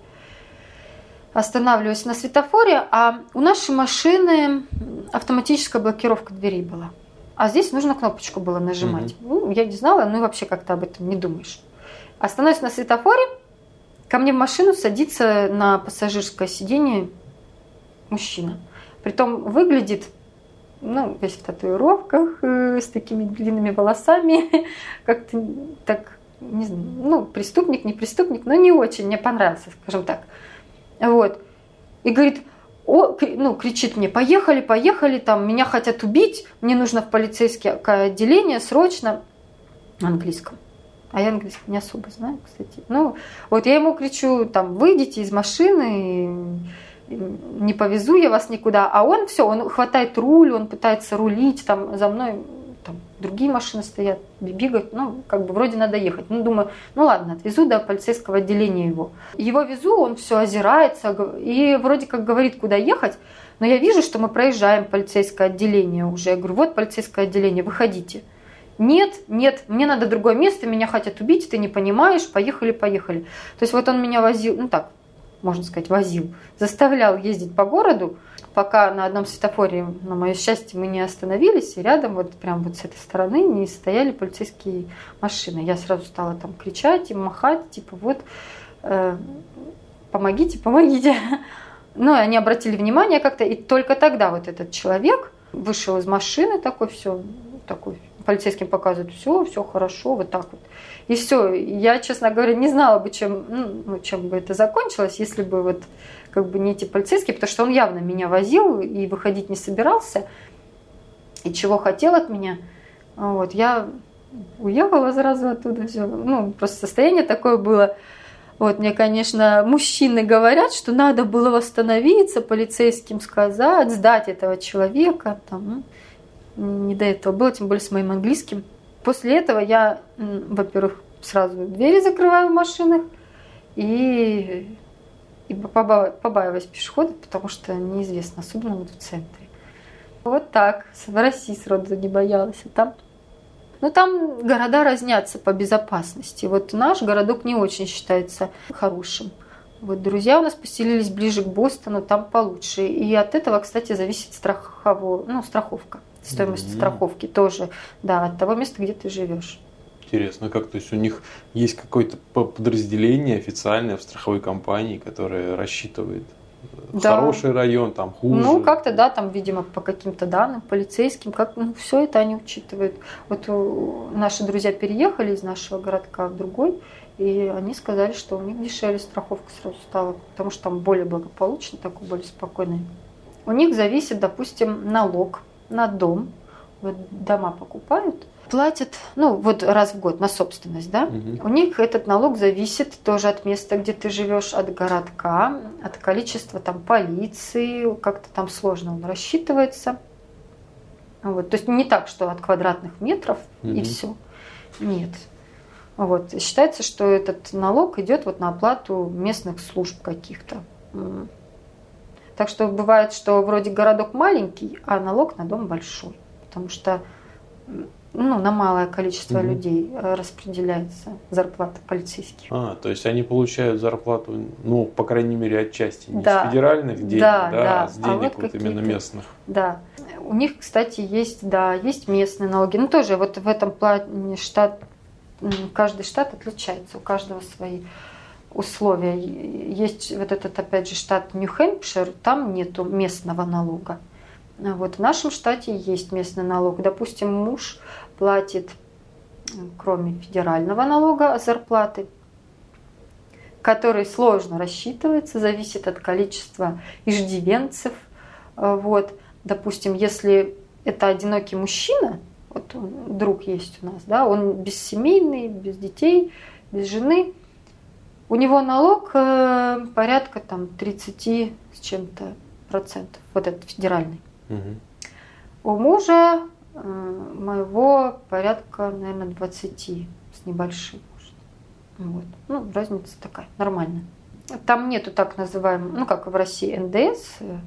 Останавливаюсь на светофоре, а у нашей машины автоматическая блокировка двери была. А здесь нужно кнопочку было нажимать. Mm-hmm. Ну, я не знала, ну и вообще как-то об этом не думаешь. Остановись на светофоре, ко мне в машину садится на пассажирское сиденье мужчина. Притом выглядит, ну, весь в татуировках, э, с такими длинными волосами, [laughs] как-то так, не знаю, ну, преступник, не преступник, но не очень мне понравился, скажем так. Вот. И говорит, о, ну, кричит мне, поехали, поехали, там, меня хотят убить, мне нужно в полицейское отделение срочно, на английском. А я английский не особо знаю, кстати. Ну, вот я ему кричу, там, выйдите из машины, не повезу я вас никуда. А он все, он хватает руль, он пытается рулить, там, за мной там, другие машины стоят, бегают, ну, как бы вроде надо ехать. Ну, думаю, ну ладно, отвезу до полицейского отделения его. Его везу, он все озирается и вроде как говорит, куда ехать, но я вижу, что мы проезжаем полицейское отделение уже. Я говорю, вот полицейское отделение, выходите. Нет, нет, мне надо другое место, меня хотят убить, ты не понимаешь, поехали, поехали. То есть вот он меня возил, ну так, можно сказать, возил, заставлял ездить по городу, пока на одном светофоре, на мое счастье, мы не остановились, и рядом вот прям вот с этой стороны не стояли полицейские машины. Я сразу стала там кричать и махать, типа вот, э, помогите, помогите. Ну, они обратили внимание как-то, и только тогда вот этот человек вышел из машины такой, все, такой, полицейским показывает, все, все хорошо, вот так вот. И все. Я, честно говоря, не знала бы, чем, ну, чем бы это закончилось, если бы вот как бы не эти полицейские, потому что он явно меня возил и выходить не собирался. И чего хотел от меня. Вот, я уехала сразу оттуда все. Ну, просто состояние такое было. Вот мне, конечно, мужчины говорят, что надо было восстановиться, полицейским сказать, сдать этого человека. Там, ну, не до этого было, тем более с моим английским. После этого я, во-первых, сразу двери закрываю в машинах и, и побаиваюсь пешеходов, потому что неизвестно, особенно вот в центре. Вот так. В России сроду не боялась. А там ну, там города разнятся по безопасности. Вот наш городок не очень считается хорошим. Вот друзья у нас поселились ближе к Бостону, там получше. И от этого, кстати, зависит страхово, ну, страховка. Стоимость mm-hmm. страховки тоже, да, от того места, где ты живешь. Интересно, как то есть у них есть какое-то подразделение официальное в страховой компании, которое рассчитывает да. хороший район, там хуже. Ну, как-то, да, там, видимо, по каким-то данным, полицейским, как, ну, все это они учитывают. Вот наши друзья переехали из нашего городка в другой, и они сказали, что у них дешевле страховка сразу стала, потому что там более благополучно, такой более спокойный. У них зависит, допустим, налог на дом. Вот дома покупают, платят, ну, вот раз в год на собственность, да, угу. у них этот налог зависит тоже от места, где ты живешь, от городка, от количества там полиции, как-то там сложно он рассчитывается. Вот, то есть не так, что от квадратных метров угу. и все. Нет. Вот. Считается, что этот налог идет вот на оплату местных служб каких-то. Так что бывает, что вроде городок маленький, а налог на дом большой. Потому что ну, на малое количество угу. людей э, распределяется зарплата полицейских. А, то есть они получают зарплату, ну, по крайней мере, отчасти не да. с федеральных денег, да, да, да. а с денег а вот, вот именно местных. Да. У них, кстати, есть, да, есть местные налоги. Ну, тоже вот в этом плане штат, каждый штат отличается, у каждого свои условия. Есть вот этот, опять же, штат Нью-Хэмпшир, там нету местного налога. Вот в нашем штате есть местный налог. Допустим, муж платит, кроме федерального налога зарплаты, который сложно рассчитывается, зависит от количества иждивенцев. Вот. Допустим, если это одинокий мужчина, вот друг есть у нас, да, он бессемейный, без детей, без жены, у него налог э, порядка там 30 с чем-то процентов, вот этот федеральный. Угу. У мужа э, моего порядка, наверное, 20 с небольшим. Вот. Ну, разница такая, нормальная. Там нету так называемого, ну, как в России, НДС, э,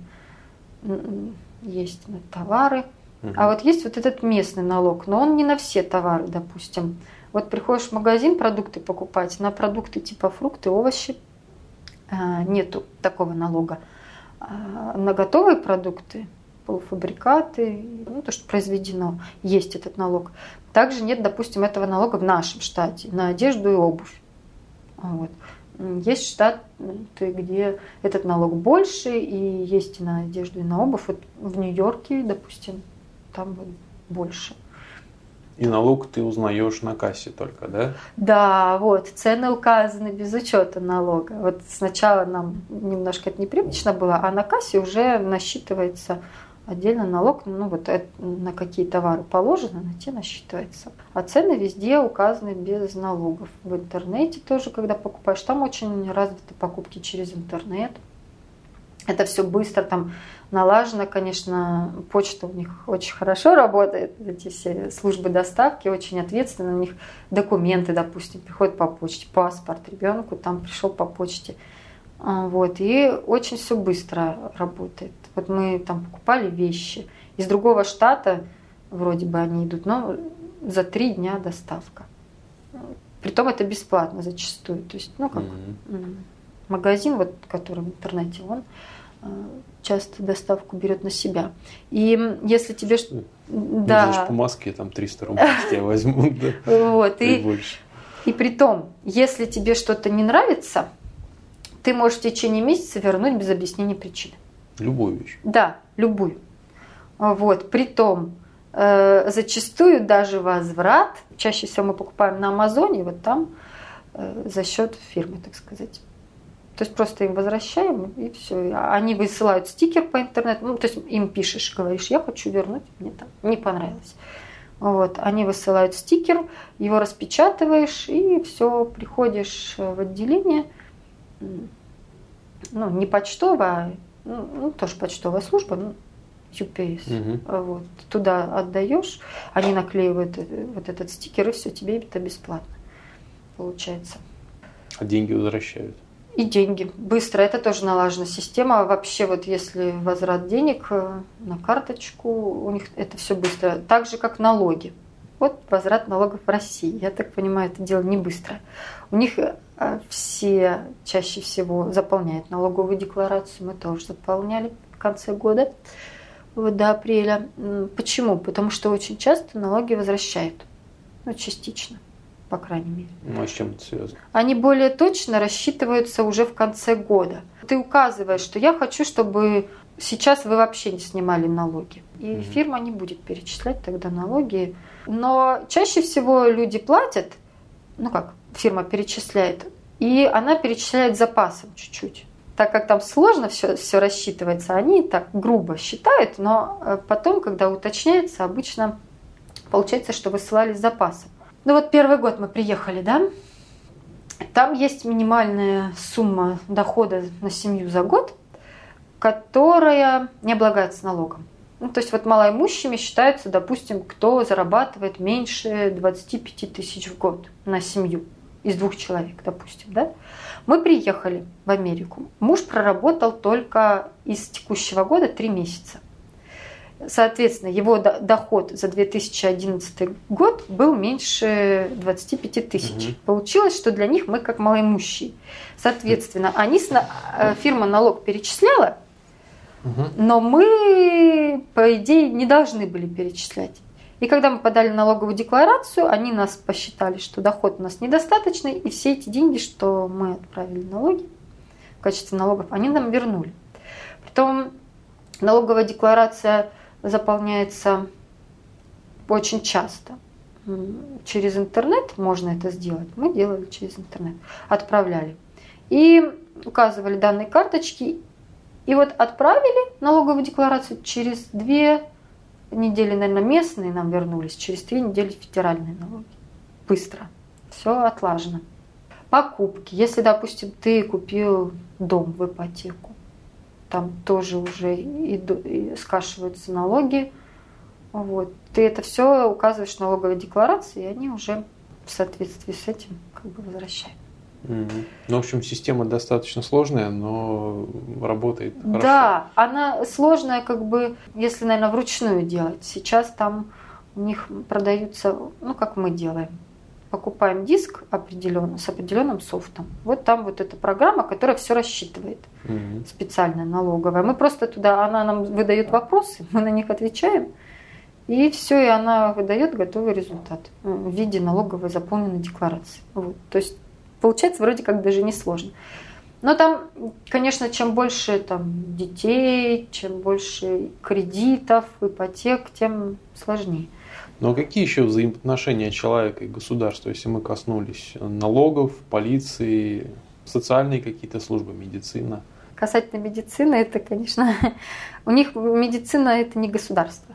есть товары, угу. а вот есть вот этот местный налог, но он не на все товары, допустим. Вот приходишь в магазин продукты покупать, на продукты типа фрукты, овощи э, нету такого налога. А на готовые продукты полуфабрикаты, ну, то, что произведено, есть этот налог. Также нет, допустим, этого налога в нашем штате на одежду и обувь. Вот. Есть штаты, где этот налог больше, и есть и на одежду, и на обувь. Вот в Нью-Йорке, допустим, там вот больше. И налог ты узнаешь на кассе только, да? Да, вот, цены указаны без учета налога. Вот сначала нам немножко это непривычно было, а на кассе уже насчитывается отдельно налог, ну вот это, на какие товары положено, на те насчитывается. А цены везде указаны без налогов. В интернете тоже, когда покупаешь, там очень развиты покупки через интернет. Это все быстро, там налажено, конечно, почта у них очень хорошо работает, эти все службы доставки очень ответственно, у них документы, допустим, приходят по почте, паспорт ребенку там пришел по почте. А, вот, и очень все быстро работает. Вот мы там покупали вещи из другого штата, вроде бы они идут, но за три дня доставка. Притом это бесплатно зачастую. То есть, ну как mm-hmm. магазин, вот, который в интернете, он а, часто доставку берет на себя. И если тебе... Да. по маске там 300 рублей я возьму, [laughs] да. Вот, и, и при том, если тебе что-то не нравится, ты можешь в течение месяца вернуть без объяснения причины. Любую вещь. Да, любую. Вот, притом, э, зачастую даже возврат, чаще всего мы покупаем на Амазоне, вот там э, за счет фирмы, так сказать. То есть просто им возвращаем, и все. Они высылают стикер по интернету, ну, то есть им пишешь, говоришь, я хочу вернуть, мне там не понравилось. Вот, они высылают стикер, его распечатываешь, и все, приходишь в отделение, ну, не почтовое, а ну, ну, тоже почтовая служба, ну, UPS. Угу. Вот, туда отдаешь, они наклеивают э, вот этот стикер, и все, тебе это бесплатно получается. А деньги возвращают? И деньги. Быстро. Это тоже налажена система. Вообще, вот если возврат денег э, на карточку, у них это все быстро. Так же, как налоги. Вот возврат налогов в России. Я так понимаю, это дело не быстро. У них э, все чаще всего заполняют налоговую декларацию. Мы тоже заполняли в конце года, вот до апреля. Почему? Потому что очень часто налоги возвращают. Ну, частично по крайней мере. Ну а с чем это связано? Они более точно рассчитываются уже в конце года. Ты указываешь, что я хочу, чтобы сейчас вы вообще не снимали налоги. И угу. фирма не будет перечислять тогда налоги. Но чаще всего люди платят, ну как, фирма перечисляет, и она перечисляет запасом чуть-чуть. Так как там сложно все, все рассчитывается, они так грубо считают, но э, потом, когда уточняется, обычно получается, что высылали с запасом. Ну вот первый год мы приехали, да? Там есть минимальная сумма дохода на семью за год, которая не облагается налогом. Ну, то есть вот малоимущими считаются, допустим, кто зарабатывает меньше 25 тысяч в год на семью из двух человек, допустим, да? Мы приехали в Америку. Муж проработал только из текущего года три месяца. Соответственно, его доход за 2011 год был меньше 25 тысяч. Угу. Получилось, что для них мы как малоимущие. Соответственно, они, э, фирма налог перечисляла, угу. но мы, по идее, не должны были перечислять. И когда мы подали налоговую декларацию, они нас посчитали, что доход у нас недостаточный, и все эти деньги, что мы отправили налоги в качестве налогов, они нам вернули. Притом налоговая декларация заполняется очень часто. Через интернет можно это сделать. Мы делали через интернет. Отправляли. И указывали данные карточки. И вот отправили налоговую декларацию через две недели, наверное, местные нам вернулись, через три недели федеральные налоги. Быстро. Все отлажено. Покупки. Если, допустим, ты купил дом в ипотеку, там тоже уже иду, и скашиваются налоги. Вот. Ты это все указываешь в налоговой декларации, и они уже в соответствии с этим как бы возвращают. Mm-hmm. Ну, в общем, система достаточно сложная, но работает хорошо. Да, она сложная, как бы, если, наверное, вручную делать. Сейчас там у них продаются, ну, как мы делаем покупаем диск определенно, с определенным софтом. Вот там вот эта программа, которая все рассчитывает, угу. специальная налоговая. Мы просто туда, она нам выдает вопросы, мы на них отвечаем, и все, и она выдает готовый результат в виде налоговой заполненной декларации. Вот. То есть получается вроде как даже не сложно. Но там, конечно, чем больше там, детей, чем больше кредитов, ипотек, тем сложнее. Но какие еще взаимоотношения человека и государства, если мы коснулись налогов, полиции, социальные какие-то службы, медицина? Касательно медицины, это, конечно, [laughs] у них медицина это не государство,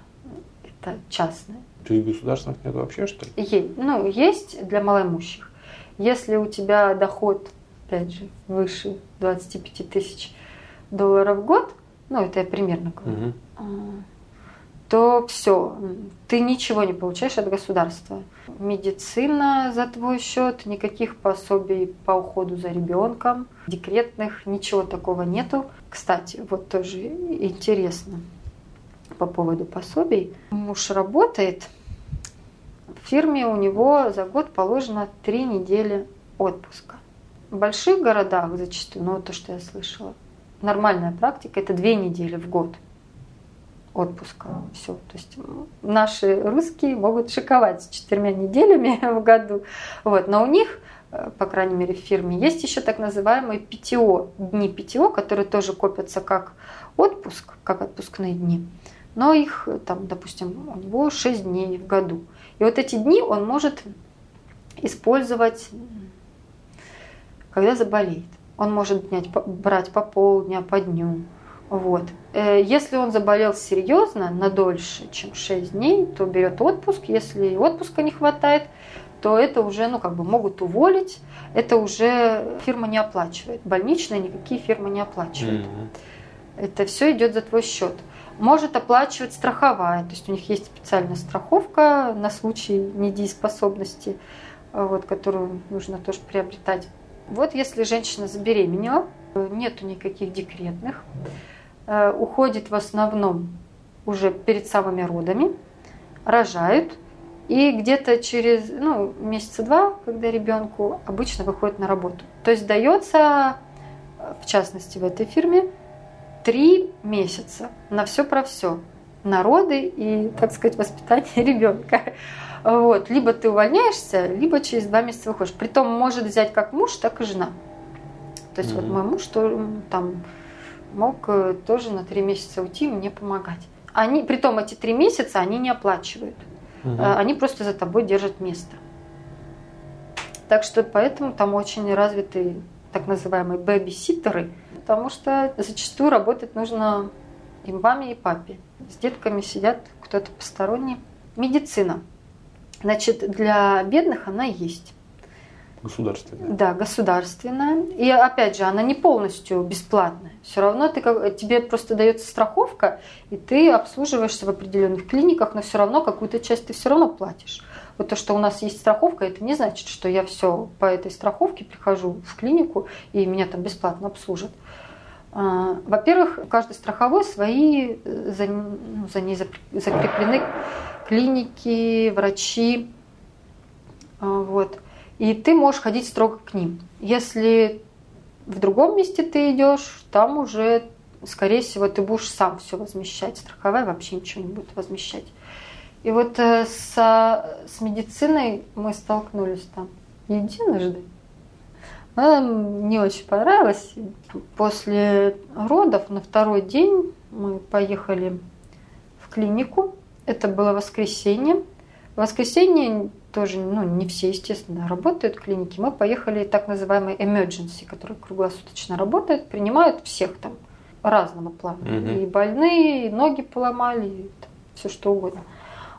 это частное. То есть государственных нет вообще, что ли? Есть. Ну, есть для малоимущих. Если у тебя доход, опять же, выше 25 тысяч долларов в год, ну, это я примерно говорю, угу то все, ты ничего не получаешь от государства. Медицина за твой счет, никаких пособий по уходу за ребенком, декретных, ничего такого нету. Кстати, вот тоже интересно по поводу пособий. Муж работает, в фирме у него за год положено три недели отпуска. В больших городах зачастую, ну то, что я слышала, нормальная практика это две недели в год – отпуска. Все. То есть наши русские могут шиковать с четырьмя неделями [laughs] в году. Вот. Но у них э, по крайней мере, в фирме. Есть еще так называемые ПТО, дни ПТО, которые тоже копятся как отпуск, как отпускные дни. Но их, там, допустим, у него 6 дней в году. И вот эти дни он может использовать, когда заболеет. Он может брать по полдня, по дню. Вот. Э, если он заболел серьезно, на дольше, чем 6 дней, то берет отпуск. Если отпуска не хватает, то это уже, ну, как бы могут уволить. Это уже фирма не оплачивает. Больничные никакие фирмы не оплачивают. Mm-hmm. Это все идет за твой счет. Может оплачивать страховая, то есть у них есть специальная страховка на случай недееспособности, вот, которую нужно тоже приобретать. Вот если женщина забеременела, нету никаких декретных, Э, уходит в основном уже перед самыми родами, рожают, и где-то через ну, месяца два, когда ребенку обычно выходит на работу. То есть дается, в частности в этой фирме, три месяца на все про все, на роды и, так сказать, воспитание [laughs] ребенка. Вот. Либо ты увольняешься, либо через два месяца выходишь. Притом может взять как муж, так и жена. То есть mm-hmm. вот мой муж, что там мог э, тоже на три месяца уйти и мне помогать. Они, притом эти три месяца они не оплачивают. Угу. Они просто за тобой держат место. Так что поэтому там очень развиты так называемые бэби-ситтеры, потому что зачастую работать нужно и маме, и папе. С детками сидят кто-то посторонний. Медицина. Значит, для бедных она есть. Государственная. Да, государственная. И опять же, она не полностью бесплатная. Все равно ты, тебе просто дается страховка, и ты обслуживаешься в определенных клиниках, но все равно какую-то часть ты все равно платишь. Вот то, что у нас есть страховка, это не значит, что я все по этой страховке прихожу в клинику и меня там бесплатно обслужат. А, во-первых, каждой страховой свои э, за, ну, за ней закреплены клиники, врачи. А, вот. И ты можешь ходить строго к ним. Если в другом месте ты идешь, там уже, скорее всего, ты будешь сам все возмещать. Страховая вообще ничего не будет возмещать. И вот э, со, с медициной мы столкнулись там единожды. Она не очень понравилась. После родов на второй день мы поехали в клинику. Это было воскресенье. В воскресенье тоже, ну, не все, естественно, работают в клинике. Мы поехали так называемый emergency, который круглосуточно работает, принимают всех там разного плана. Угу. И больные, и ноги поломали, и там, все что угодно.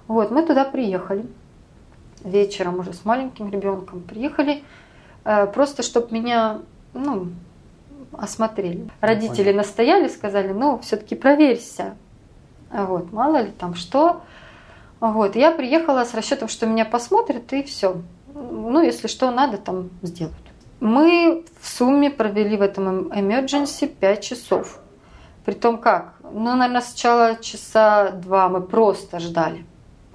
Вот, мы туда приехали. Вечером уже с маленьким ребенком приехали, э, просто чтобы меня, ну, осмотрели. Родители настояли, сказали, ну, все-таки проверься. Вот, мало ли там что. Вот, я приехала с расчетом, что меня посмотрят и все. Ну, если что надо, там сделают. Мы в сумме провели в этом emergency 5 часов. Притом как? Ну, наверное, сначала часа два мы просто ждали,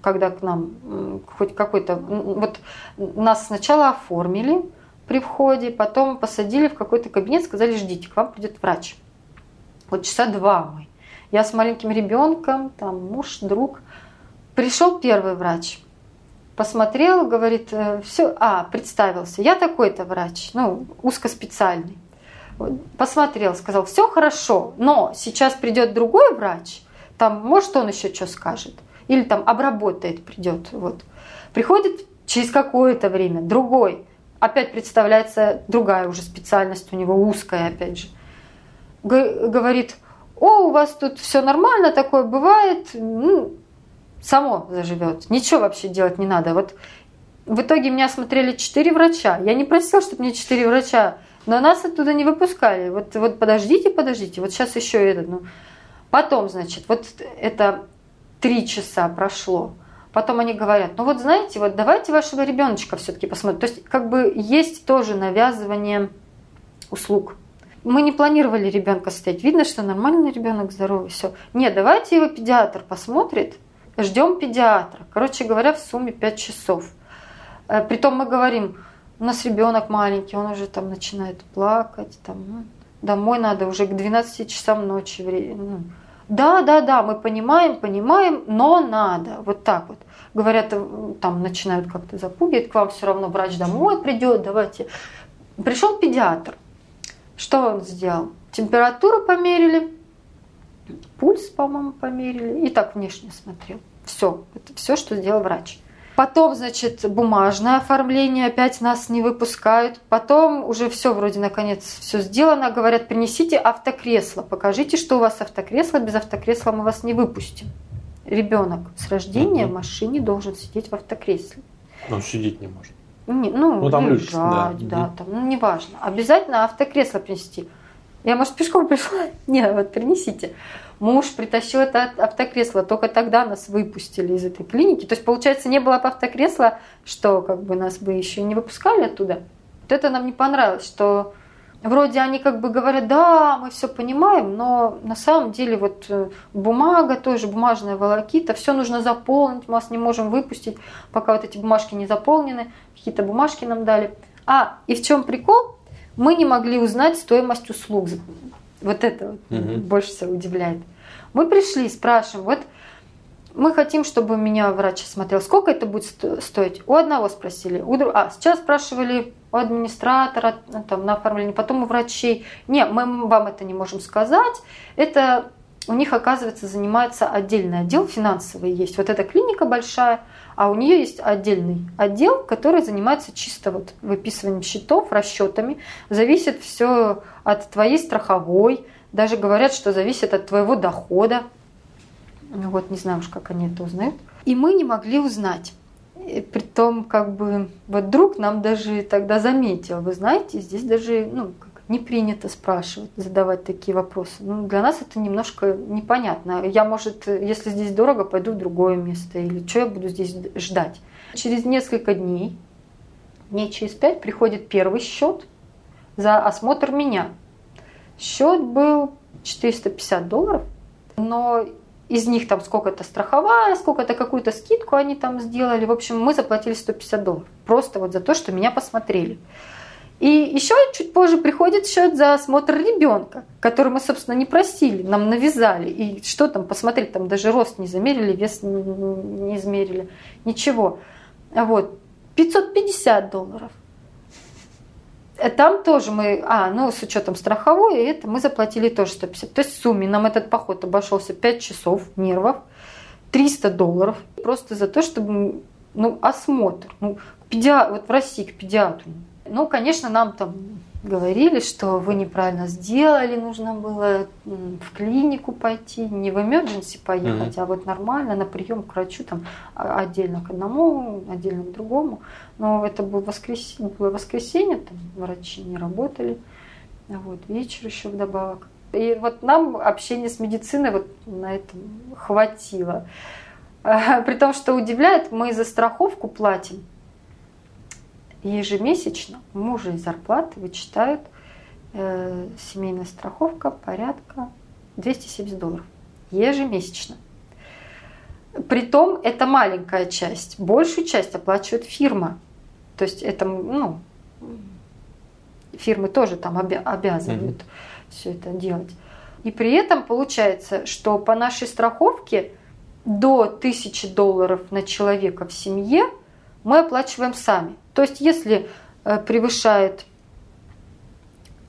когда к нам хоть какой-то... Вот нас сначала оформили при входе, потом посадили в какой-то кабинет, сказали, ждите, к вам придет врач. Вот часа два мы. Я с маленьким ребенком, там муж, друг – Пришел первый врач, посмотрел, говорит, э, все, а, представился, я такой-то врач, ну, узкоспециальный. Посмотрел, сказал, все хорошо, но сейчас придет другой врач, там, может, он еще что скажет, или там обработает, придет, вот. Приходит через какое-то время другой, опять представляется другая уже специальность у него, узкая, опять же. Говорит, о, у вас тут все нормально, такое бывает, ну, само заживет. Ничего вообще делать не надо. Вот в итоге меня осмотрели четыре врача. Я не просила, чтобы мне четыре врача, но нас оттуда не выпускали. Вот, вот подождите, подождите, вот сейчас еще этот. Ну. Потом, значит, вот это три часа прошло. Потом они говорят, ну вот знаете, вот давайте вашего ребеночка все-таки посмотрим. То есть как бы есть тоже навязывание услуг. Мы не планировали ребенка ставить. Видно, что нормальный ребенок, здоровый, все. Нет, давайте его педиатр посмотрит, ждем педиатра. Короче говоря, в сумме 5 часов. Э, притом мы говорим, у нас ребенок маленький, он уже там начинает плакать, там, ну, домой надо уже к 12 часам ночи. Ну, Да, да, да, мы понимаем, понимаем, но надо. Вот так вот. Говорят, э, там начинают как-то запугивать, к вам все равно врач домой придет, давайте. Пришел педиатр. Что он сделал? Температуру померили, пульс, по-моему, померили, и так внешне смотрел. Все, это все, что сделал врач. Потом, значит, бумажное оформление, опять нас не выпускают. Потом уже все вроде наконец все сделано. Говорят, принесите автокресло, покажите, что у вас автокресло, без автокресла мы вас не выпустим. Ребенок с рождения в машине должен сидеть в автокресле. Он сидеть не может. Не, ну, ну там лежать, да, да там, ну, неважно. Обязательно автокресло принести. Я, может, пешком пришла? [laughs] Нет, вот принесите. Муж притащил это автокресло, только тогда нас выпустили из этой клиники. То есть, получается, не было бы автокресла, что как бы нас бы еще не выпускали оттуда. Вот это нам не понравилось, что вроде они как бы говорят, да, мы все понимаем, но на самом деле вот э, бумага, тоже бумажная волокита, все нужно заполнить, мы вас не можем выпустить, пока вот эти бумажки не заполнены, какие-то бумажки нам дали. А, и в чем прикол? Мы не могли узнать стоимость услуг вот это угу. больше всего удивляет. Мы пришли, спрашиваем, вот мы хотим, чтобы меня врач осмотрел. Сколько это будет стоить? У одного спросили. У друг... А, сейчас спрашивали у администратора ну, там, на оформление, потом у врачей. Нет, мы вам это не можем сказать. Это у них, оказывается, занимается отдельный отдел финансовый есть. Вот эта клиника большая, а у нее есть отдельный отдел, который занимается чисто вот выписыванием счетов, расчетами. Зависит все от твоей страховой. Даже говорят, что зависит от твоего дохода. Вот не знаю уж, как они это узнают. И мы не могли узнать. И притом, как бы, вот друг нам даже тогда заметил, вы знаете, здесь даже, ну, не принято спрашивать, задавать такие вопросы. Ну, для нас это немножко непонятно. Я, может, если здесь дорого, пойду в другое место, или что я буду здесь ждать. Через несколько дней, дней через пять, приходит первый счет за осмотр меня. Счет был 450 долларов, но из них там сколько-то страховая, сколько-то какую-то скидку они там сделали. В общем, мы заплатили 150 долларов. Просто вот за то, что меня посмотрели. И еще чуть позже приходит счет за осмотр ребенка, который мы, собственно, не просили, нам навязали. И что там посмотреть, там даже рост не замерили, вес не измерили, ничего. А вот 550 долларов. Э, там тоже мы, а, ну, с учетом страховой, это мы заплатили тоже 150. То есть в сумме нам этот поход обошелся 5 часов нервов, 300 долларов. Просто за то, чтобы, ну, осмотр. Ну, педиа... вот в России к педиатру ну, конечно, нам там говорили, что вы неправильно сделали, нужно было в клинику пойти, не в emergency поехать, mm-hmm. а вот нормально на прием к врачу, там а, отдельно к одному, отдельно к другому. Но это было воскресенье, было воскресенье там врачи не работали, вот вечер еще вдобавок. И вот нам общение с медициной вот на этом хватило. [laughs] При том, что удивляет, мы за страховку платим ежемесячно мужа из зарплаты вычитают э, семейная страховка порядка 270 долларов ежемесячно. Притом это маленькая часть, большую часть оплачивает фирма. То есть это, ну, фирмы тоже там обязывают mm-hmm. все это делать. И при этом получается, что по нашей страховке до 1000 долларов на человека в семье мы оплачиваем сами. То есть, если э, превышает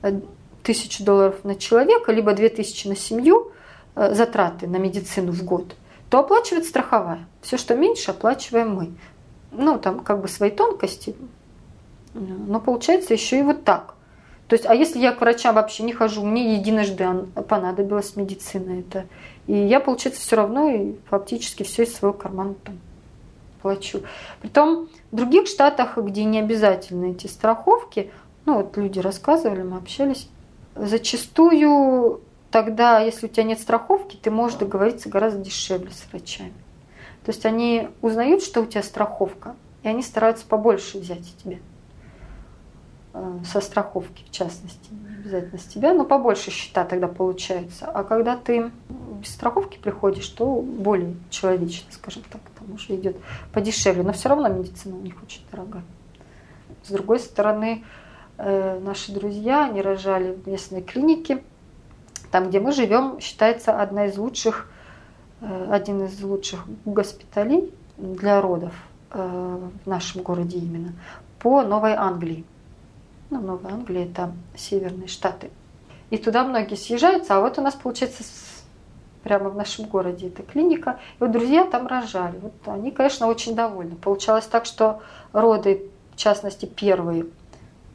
э, тысячу долларов на человека, либо две тысячи на семью, э, затраты на медицину в год, то оплачивает страховая. Все, что меньше, оплачиваем мы. Ну, там как бы свои тонкости. Но получается еще и вот так. То есть, а если я к врачам вообще не хожу, мне единожды понадобилась медицина это. И я, получается, все равно и фактически все из своего кармана там плачу. Притом в других штатах, где не обязательны эти страховки, ну вот люди рассказывали, мы общались, зачастую тогда, если у тебя нет страховки, ты можешь договориться гораздо дешевле с врачами. То есть они узнают, что у тебя страховка, и они стараются побольше взять тебе э, со страховки, в частности, обязательно с тебя, но побольше счета тогда получается. А когда ты без страховки приходишь, то более человечно, скажем так, там уже идет подешевле. Но все равно медицина у них очень дорогая. С другой стороны, э, наши друзья, они рожали в местной клинике. Там, где мы живем, считается одна из лучших, э, один из лучших госпиталей для родов э, в нашем городе именно, по Новой Англии. Ну, Новая Англия – это северные штаты. И туда многие съезжаются, а вот у нас, получается, прямо в нашем городе эта клиника. И вот друзья там рожали. Вот они, конечно, очень довольны. Получалось так, что роды, в частности, первые,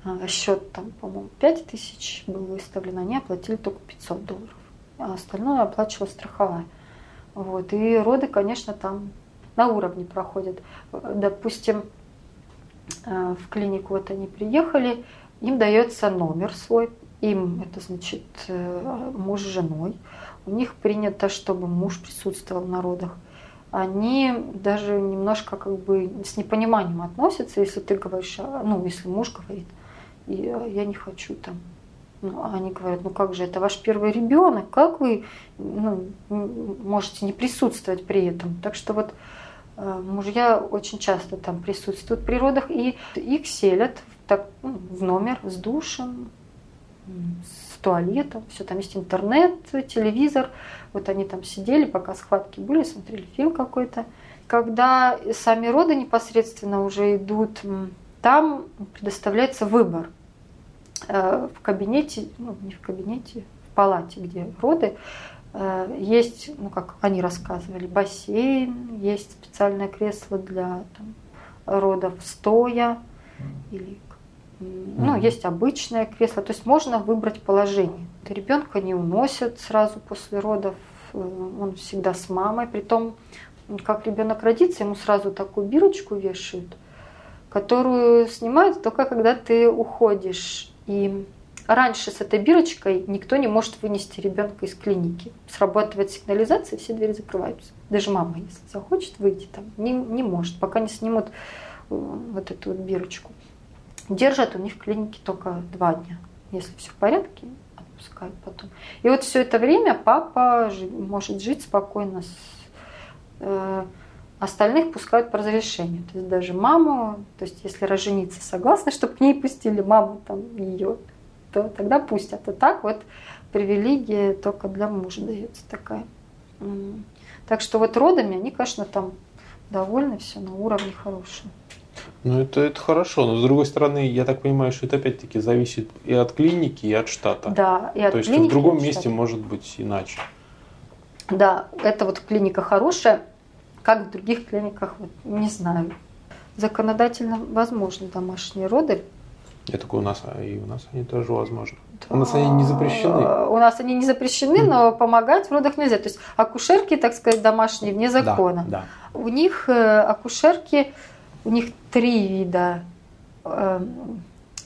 а, счет там, по-моему, 5 тысяч был выставлен, они оплатили только 500 долларов. А остальное оплачивала страховая. Вот. И роды, конечно, там на уровне проходят. Допустим, э, в клинику вот они приехали, им дается номер свой, им это значит э, муж с женой. У них принято, чтобы муж присутствовал на родах. Они даже немножко как бы с непониманием относятся, если ты говоришь, а, ну, если муж говорит, я не хочу там. Ну, они говорят, ну как же, это ваш первый ребенок, как вы ну, можете не присутствовать при этом? Так что вот мужья очень часто там присутствуют при родах, и их селят так, ну, в номер с душем, с туалетом, все там есть интернет, телевизор. Вот они там сидели, пока схватки были, смотрели фильм какой-то. Когда сами роды непосредственно уже идут, там предоставляется выбор. Э, в кабинете, ну не в кабинете, в палате, где роды, э, есть, ну как они рассказывали, бассейн, есть специальное кресло для там, родов стоя или ну, есть обычное кресло, то есть можно выбрать положение. Ребенка не уносят сразу после родов, э, он всегда с мамой. Притом, как ребенок родится, ему сразу такую бирочку вешают, которую снимают только когда ты уходишь. И раньше с этой бирочкой никто не может вынести ребенка из клиники. Срабатывает сигнализация, все двери закрываются. Даже мама, если захочет выйти, там не, не может, пока не снимут э, вот эту вот бирочку. Держат у них в клинике только два дня. Если все в порядке, отпускают потом. И вот все это время папа может жить спокойно с э, остальных пускают по разрешению. То есть даже маму, то есть если роженица согласна, чтобы к ней пустили маму там ее, то тогда пустят. А так вот привилегия только для мужа дается такая. Так что вот родами они, конечно, там довольны, все на уровне хорошем. Ну, это, это хорошо, но с другой стороны, я так понимаю, что это опять-таки зависит и от клиники, и от штата. Да, и от То есть в другом месте может быть иначе. Да, это вот клиника хорошая, как в других клиниках, вот, не знаю. Законодательно возможны домашние роды. Я только у нас, а и у нас они тоже возможны. Да. У нас они не запрещены. У нас они не запрещены, но помогать в родах нельзя. То есть акушерки, так сказать, домашние вне закона. Да, да. У них э, акушерки у них три вида э,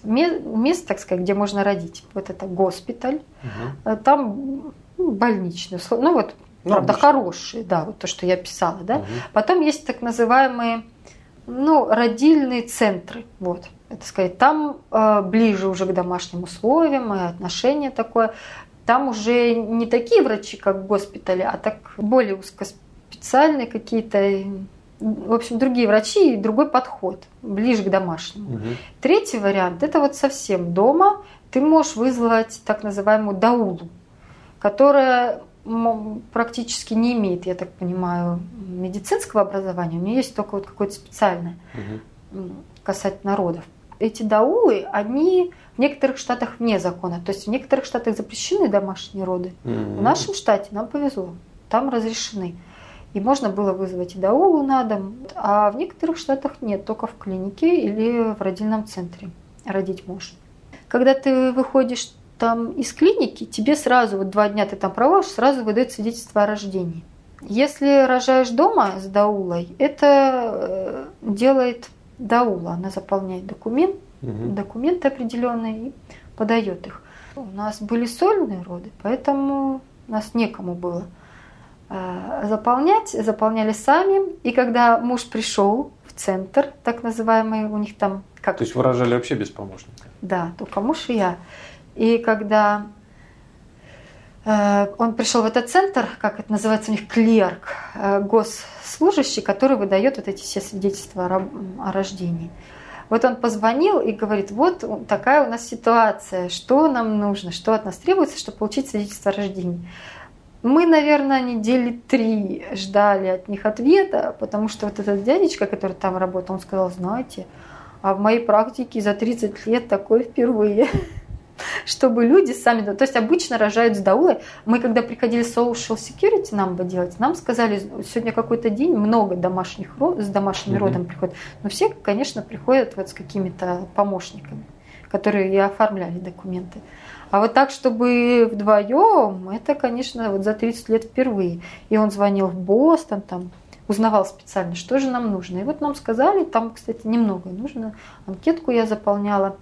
мест, так сказать, где можно родить. Вот это госпиталь, угу. там ну, больничный, ну вот, ну, правда, обычно. хорошие, да, вот то, что я писала, да. Угу. Потом есть так называемые, ну, родильные центры, вот, это сказать, там э, ближе уже к домашним условиям и отношение такое. Там уже не такие врачи, как в госпитале, а так более узкоспециальные какие-то в общем, другие врачи и другой подход, ближе к домашнему. Угу. Третий вариант – это вот совсем дома ты можешь вызвать так называемую даулу, которая практически не имеет, я так понимаю, медицинского образования, у нее есть только вот какое-то специальное угу. касательно родов. Эти даулы, они в некоторых штатах вне закона, то есть в некоторых штатах запрещены домашние роды. Угу. В нашем штате нам повезло, там разрешены. И можно было вызвать и даулу на дом. А в некоторых штатах нет, только в клинике или в родильном центре родить можно. Когда ты выходишь там из клиники, тебе сразу, вот два дня ты там проводишь, сразу выдают свидетельство о рождении. Если рожаешь дома с даулой, это э, делает даула. Она заполняет документ, угу. документы определенные и подает их. У нас были сольные роды, поэтому нас некому было Э, заполнять, заполняли сами. И когда муж пришел в центр, так называемый, у них там как... То есть выражали вообще без помощника? Да, только муж и я. И когда он пришел в этот центр, как это называется у них, клерк, э, госслужащий, который выдает вот эти все свидетельства о рождении. Вот он позвонил и говорит, вот такая у нас ситуация, что нам нужно, что от нас требуется, чтобы получить свидетельство о рождении. Мы, наверное, недели три ждали от них ответа, потому что вот этот дядечка, который там работал, он сказал, знаете, а в моей практике за 30 лет такое впервые [laughs] чтобы люди сами... То есть обычно рожают с даулой. Мы когда приходили social security нам бы делать, нам сказали, сегодня какой-то день много домашних с домашним mm-hmm. родом приходят. Но все, конечно, приходят вот с какими-то помощниками, которые и оформляли документы. А вот так, чтобы вдвоем, это, конечно, вот за 30 лет впервые. И он звонил в Бостон, там, узнавал специально, что же нам нужно. И вот нам сказали, там, кстати, немного нужно. Анкетку я заполняла,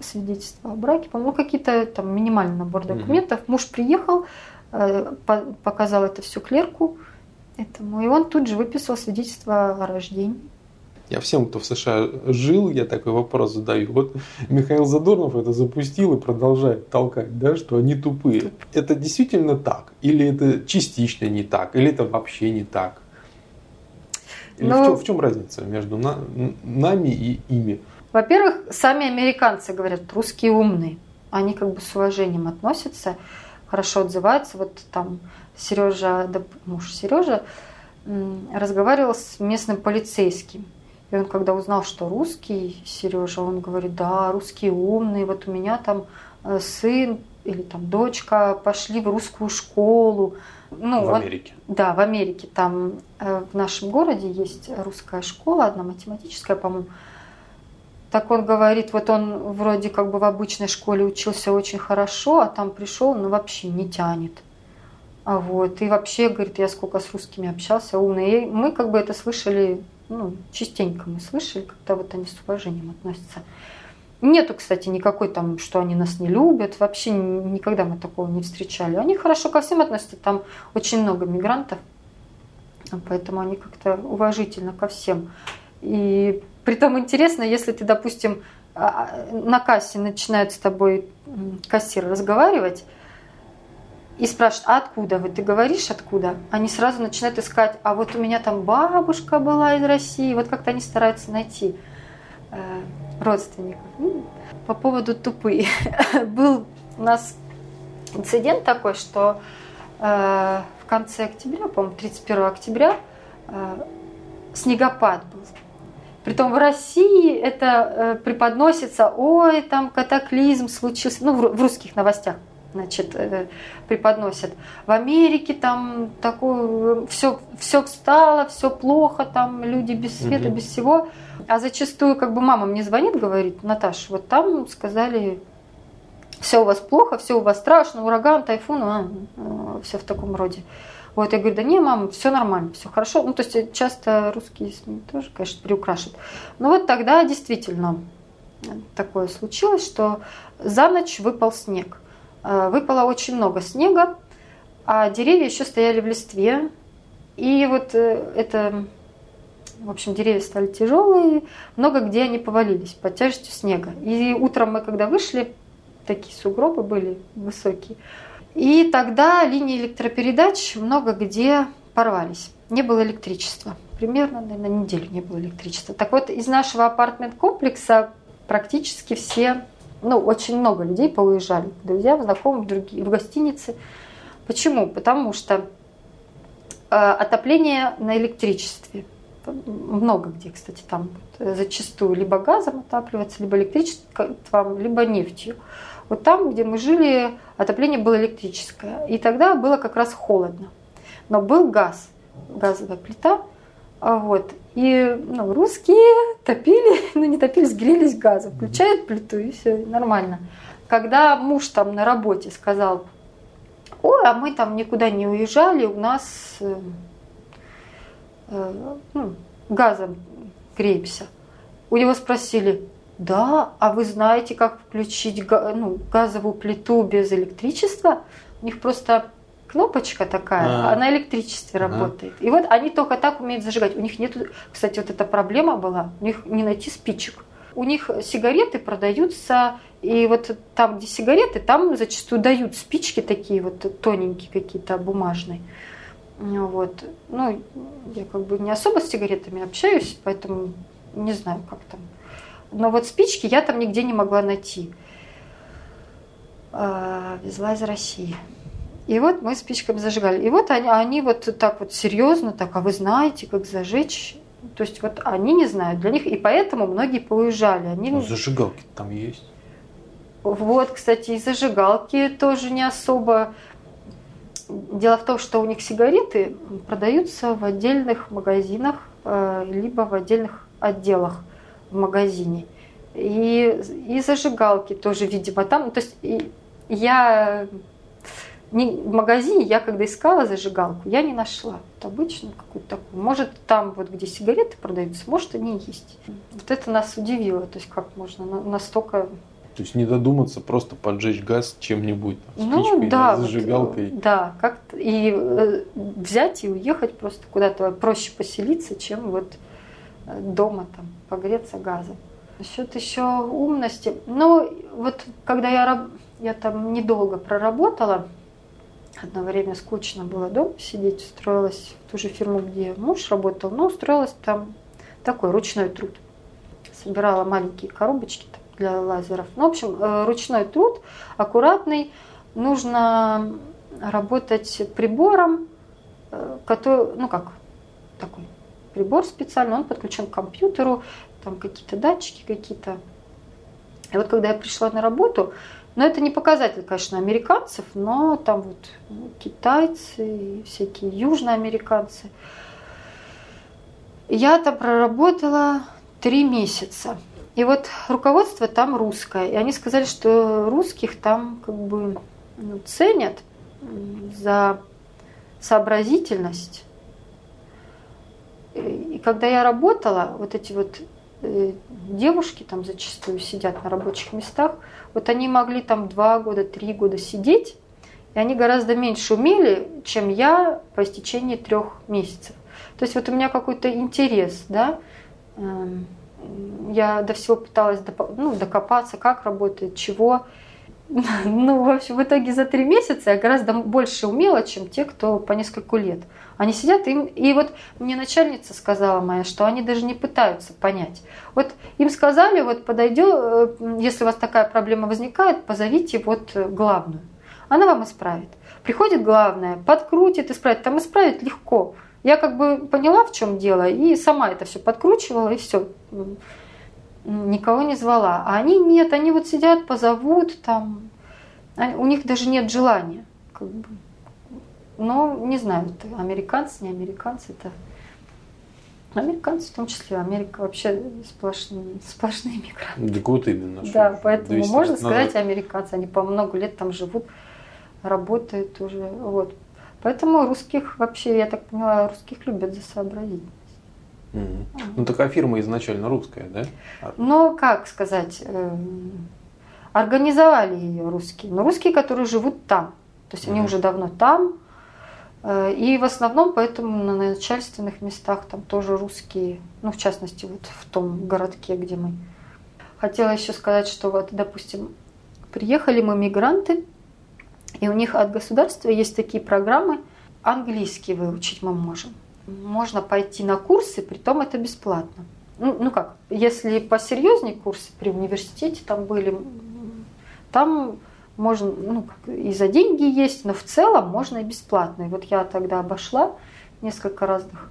свидетельство о браке, по-моему, какие-то там минимальный набор документов. Муж приехал, э, показал это все клерку этому, и он тут же выписал свидетельство о рождении. Я всем, кто в США жил, я такой вопрос задаю. Вот Михаил Задорнов это запустил и продолжает толкать, да, что они тупые. Это действительно так? Или это частично не так? Или это вообще не так? Или Но... в, чем, в чем разница между на, нами и ими? Во-первых, сами американцы говорят, русские умные. Они как бы с уважением относятся, хорошо отзываются. Вот там Сережа, муж Сережа, разговаривал с местным полицейским. И он когда узнал, что русский Сережа, он говорит, да, русские умные, вот у меня там э, сын или там дочка пошли в русскую школу. Ну, в Америке. Он, да, в Америке. Там э, в нашем городе есть русская школа, одна математическая, по-моему. Так он говорит, вот он вроде как бы в обычной школе учился очень хорошо, а там пришел, ну вообще не тянет. А вот, и вообще, говорит, я сколько с русскими общался, умный. И мы как бы это слышали ну, частенько мы слышали, когда вот они с уважением относятся. Нету, кстати, никакой там, что они нас не любят. Вообще никогда мы такого не встречали. Они хорошо ко всем относятся. Там очень много мигрантов. Поэтому они как-то уважительно ко всем. И при том интересно, если ты, допустим, а, а, на кассе начинают с тобой кассир разговаривать, и спрашивают, а откуда вы? Ты говоришь, откуда? Они сразу начинают искать, а вот у меня там бабушка была из России. Вот как-то они стараются найти э, родственников. Ну, по поводу тупые. [laughs] Был у нас инцидент такой, что э, в конце октября, по-моему, 31 октября, э, снегопад был. Притом в России это э, преподносится, ой, там катаклизм случился, ну, в, русских новостях значит, э, преподносят. В Америке там такое, все, все встало, все плохо, там люди без света, угу. без всего. А зачастую, как бы мама мне звонит, говорит, Наташа, вот там сказали, все у вас плохо, все у вас страшно, ураган, тайфун, а, все в таком роде. Вот, я говорю, да не, мам, все нормально, все хорошо. Ну, то есть часто русские СМИ тоже, конечно, приукрашивают. Но вот тогда действительно такое случилось, что за ночь выпал снег. Э, выпало очень много снега, а деревья еще стояли в листве. И вот э, это, в общем, деревья стали тяжелые, много где они повалились под тяжестью снега. И утром мы, когда вышли, такие сугробы были высокие, и тогда линии электропередач много где порвались. Не было электричества. Примерно на неделю не было электричества. Так вот, из нашего апартмент-комплекса практически все ну, очень много людей поуезжали, к друзьям, знакомым, другие, в гостиницы. Почему? Потому что э, отопление на электричестве. Много где, кстати, там зачастую либо газом отапливается, либо электричеством, либо нефтью. Вот там, где мы жили, отопление было электрическое. И тогда было как раз холодно. Но был газ, газовая плита. А вот. И ну, русские топили, [laughs] ну не топили, сгрелись газом, включают плиту и все, нормально. Когда муж там на работе сказал, ой, а мы там никуда не уезжали, у нас э, э, ну, газом греемся. У него спросили, да, а вы знаете, как включить ну, газовую плиту без электричества? У них просто кнопочка такая, а, на электричестве ага. работает. И вот они только так умеют зажигать. У них нет, кстати, вот эта проблема была, у них не найти спичек. У них сигареты продаются, и вот там, где сигареты, там зачастую дают спички такие вот тоненькие какие-то, бумажные. Вот. Ну, я как бы не особо с сигаретами общаюсь, поэтому не знаю, как там. Но вот спички я там нигде не могла найти. А, везла из России. И вот мы спичками зажигали. И вот они, они вот так вот серьезно, так, а вы знаете, как зажечь? То есть вот они не знают для них, и поэтому многие поуезжали. Они... Ну, зажигалки там есть. Вот, кстати, и зажигалки тоже не особо. Дело в том, что у них сигареты продаются в отдельных магазинах, э, либо в отдельных отделах в магазине. И, и зажигалки тоже, видимо, там. То есть я не, в магазине я когда искала зажигалку, я не нашла. Вот обычно какую-то такую. Может, там вот где сигареты продаются, может, они есть. Вот это нас удивило. То есть как можно настолько то есть не додуматься просто поджечь газ чем-нибудь, ну, да, зажигалкой. Вот, да, как и э, взять и уехать просто куда-то проще поселиться, чем вот дома там погреться газом. Насчет еще умности. Ну, вот когда я, я там недолго проработала, одно время скучно было дома сидеть, устроилась в ту же фирму, где муж работал, но устроилась там такой ручной труд. Собирала маленькие коробочки там, для лазеров. Ну, в общем, э, ручной труд, аккуратный. Нужно работать прибором, э, который, ну как, такой прибор специальный, он подключен к компьютеру, там какие-то датчики какие-то. И вот когда я пришла на работу, но это не показатель, конечно, американцев, но там вот ну, китайцы, всякие южноамериканцы. Я там проработала три месяца. И вот руководство там русское. И они сказали, что русских там как бы ну, ценят за сообразительность. И когда я работала, вот эти вот э, девушки там зачастую сидят на рабочих местах, вот они могли там два года, три года сидеть, и они гораздо меньше умели, чем я по истечении трех месяцев. То есть вот у меня какой-то интерес, да, эм, я до всего пыталась ну, докопаться, как работает, чего. [laughs] Ну, в общем, в итоге за три месяца я гораздо больше умела, чем те, кто по нескольку лет. Они сидят, и, и вот мне начальница сказала моя, что они даже не пытаются понять. Вот им сказали, вот подойдет, э, если у вас такая проблема возникает, позовите вот главную. Она вам исправит. Приходит главная, подкрутит, исправит. Там исправить легко. Я как бы поняла, в чем дело, и сама это все подкручивала, и все. Никого не звала. А они нет, они вот сидят, позовут там. У них даже нет желания. Как бы. Но не знаю, это американцы, не американцы, это Американцы в том числе. Америка вообще сплошные, сплошные мигранты. Так вот именно. Да, поэтому можно сказать американцы. Они по много лет там живут, работают уже. Вот. Поэтому русских вообще, я так поняла, русских любят за сообразительность. Mm. Ну такая фирма изначально русская, да? Ну, как сказать, э, организовали ее русские. Но русские, которые живут там. То есть mm. они уже давно там. Э, и в основном поэтому на начальственных местах там тоже русские, ну в частности вот в том городке, где мы. Хотела еще сказать, что вот, допустим, приехали мы мигранты, и у них от государства есть такие программы, английский выучить мы можем. Можно пойти на курсы, при том это бесплатно. Ну, ну как, если посерьезнее курсы при университете там были, там можно, ну, и за деньги есть, но в целом можно и бесплатно. И вот я тогда обошла несколько разных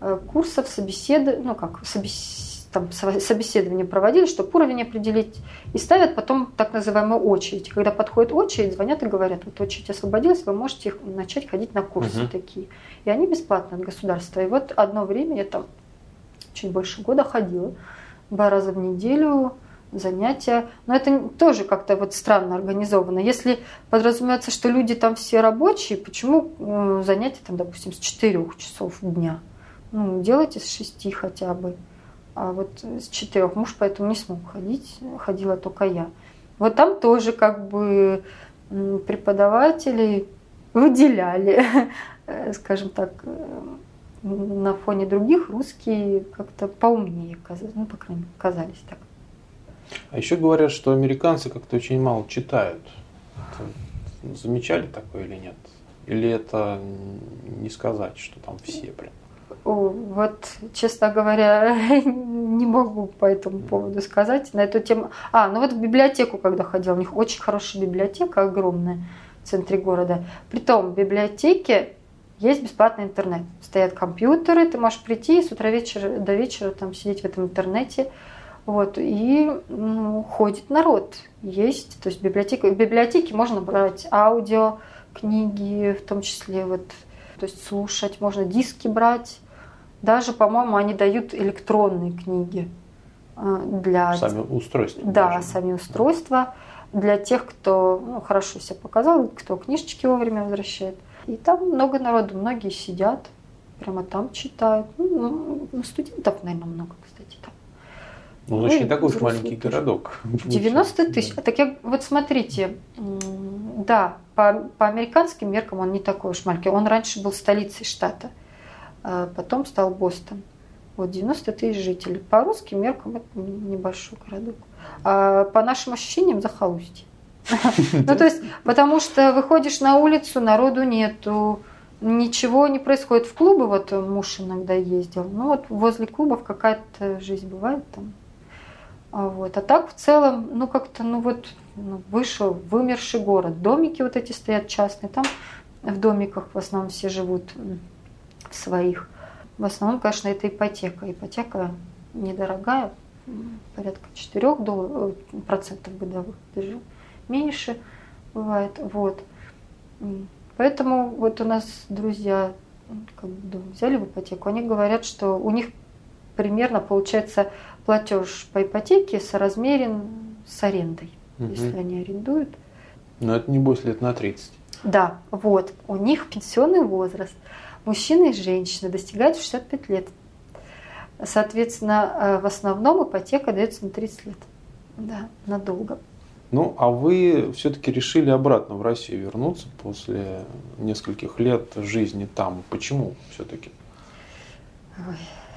э, курсов, собеседы, ну как, собес там собеседование проводили, чтобы уровень определить, и ставят потом так называемую очередь. Когда подходит очередь, звонят и говорят, вот очередь освободилась, вы можете начать ходить на курсы угу. такие. И они бесплатно от государства. И вот одно время я там чуть больше года ходила, два раза в неделю, занятия. Но это тоже как-то вот странно организовано. Если подразумевается, что люди там все рабочие, почему э, занятия там, допустим, с 4 часов дня? Ну, делайте с 6 хотя бы. А вот с четырех муж поэтому не смог ходить, ходила только я. Вот там тоже как бы преподаватели выделяли, [laughs] скажем так, э, на фоне других русские как-то поумнее казались, ну, по крайней мере, казались так. А еще говорят, что американцы как-то очень мало читают. Это замечали такое или нет? Или это не сказать, что там все прям? Вот, честно говоря, [laughs] не могу по этому поводу сказать на эту тему. А, ну вот в библиотеку, когда ходила, у них очень хорошая библиотека, огромная в центре города. Притом в библиотеке есть бесплатный интернет. Стоят компьютеры, ты можешь прийти и с утра вечера до вечера там сидеть в этом интернете. Вот, и ну, ходит народ. Есть, то есть библиотека, в библиотеке можно брать аудио, книги, в том числе вот, то есть слушать, можно диски брать. Даже, по-моему, они дают электронные книги э, для... Сами устройства. Да, даже. сами устройства для тех, кто ну, хорошо себя показал, кто книжечки вовремя возвращает. И там много народу, многие сидят, прямо там читают. Ну, ну, студентов, наверное, много, кстати, Ну, значит, Ну, не такой уж маленький тоже. городок. 90 тысяч. Так я, вот смотрите, да, по, по американским меркам он не такой уж маленький. Он раньше был столицей штата, а потом стал Бостон. Вот 90 тысяч жителей. По русским меркам это небольшой городок. А по нашим ощущениям захолустье. [laughs] Ну, то есть, потому что выходишь на улицу, народу нету, ничего не происходит. В клубы вот муж иногда ездил. Ну, вот возле клубов какая-то жизнь бывает там. А, вот. а так в целом, ну, как-то, ну, вот ну, вышел вымерший город. Домики вот эти стоят частные. Там в домиках в основном все живут своих. В основном, конечно, это ипотека. Ипотека недорогая, порядка 4 долларов, э, процентов годовых, даже меньше бывает. Вот. Поэтому вот у нас друзья как бы взяли в ипотеку, они говорят, что у них примерно получается платеж по ипотеке соразмерен с арендой, Мгм. если они арендуют. Но это небось лет на 30. Да, вот, у них пенсионный возраст мужчины и женщины достигает 65 лет. Соответственно, э, в основном ипотека дается на 30 лет. Да, надолго. Ну, а вы все-таки решили обратно в Россию вернуться после нескольких лет жизни там. Почему все-таки?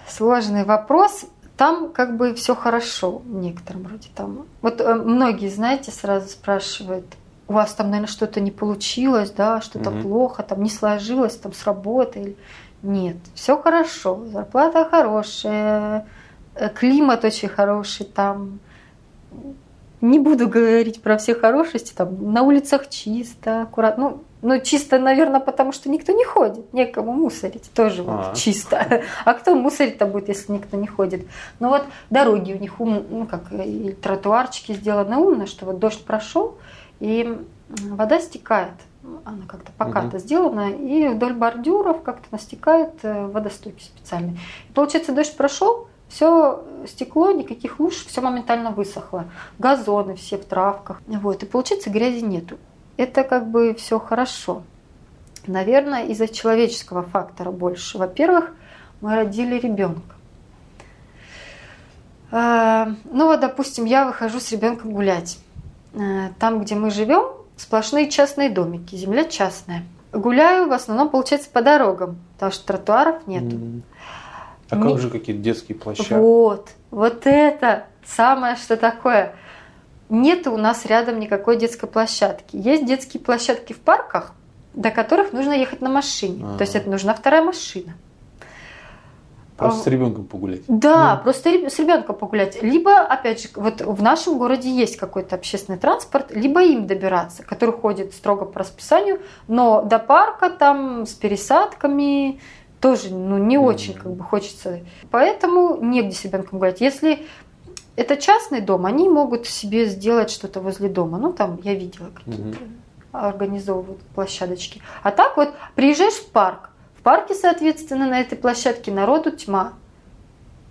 Сложный вопрос. Там как бы все хорошо в некотором роде. Там. Вот э, многие, знаете, сразу спрашивают, у вас там, наверное, что-то не получилось, да, что-то Мгм. плохо, там не сложилось, там с работой. Нет, все хорошо, зарплата хорошая, э, климат очень хороший там. Не буду говорить про все хорошести, там на улицах чисто, аккуратно. Ну, ну, чисто, наверное, потому что никто не ходит, некому мусорить, тоже вот А. чисто. [laughs] А кто мусорить-то будет, если никто не ходит? Ну вот дороги у них ум, ну как и тротуарчики сделаны умно, что вот дождь прошел и вода стекает. Она как-то покато Мгм. сделана, и вдоль бордюров как-то настекает э, водостойки специальные. И получается, дождь прошел, все стекло, никаких луж, все моментально высохло. Газоны все в травках. Вот, и получается, грязи нету. Это как бы все хорошо. Наверное, из-за человеческого фактора больше. Во-первых, мы родили ребенка. А, Ну вот, допустим, я выхожу с ребенком гулять. Э, Там, где мы живем, сплошные частные домики, земля частная. Гуляю в основном, получается, по дорогам, потому что тротуаров нету. М. А Не- как же какие-то детские площадки? Вот, вот это самое, что такое. Нет у нас рядом никакой детской площадки. Есть детские площадки в парках, до которых нужно ехать на машине. Ага. То есть это нужна вторая машина. Просто А, с ребенком погулять. Да, Ну. просто с ребенком погулять. Либо, опять же, вот в нашем городе есть какой-то общественный транспорт, либо им добираться, который ходит строго по расписанию, но до парка там с пересадками тоже ну, не Мгм. очень как бы хочется. Поэтому негде с ребенком гулять. Если это частный дом, они могут себе сделать что-то возле дома. Ну, там я видела какие-то организовывают площадочки. А так вот, приезжаешь в парк, в парке, соответственно, на этой площадке народу тьма.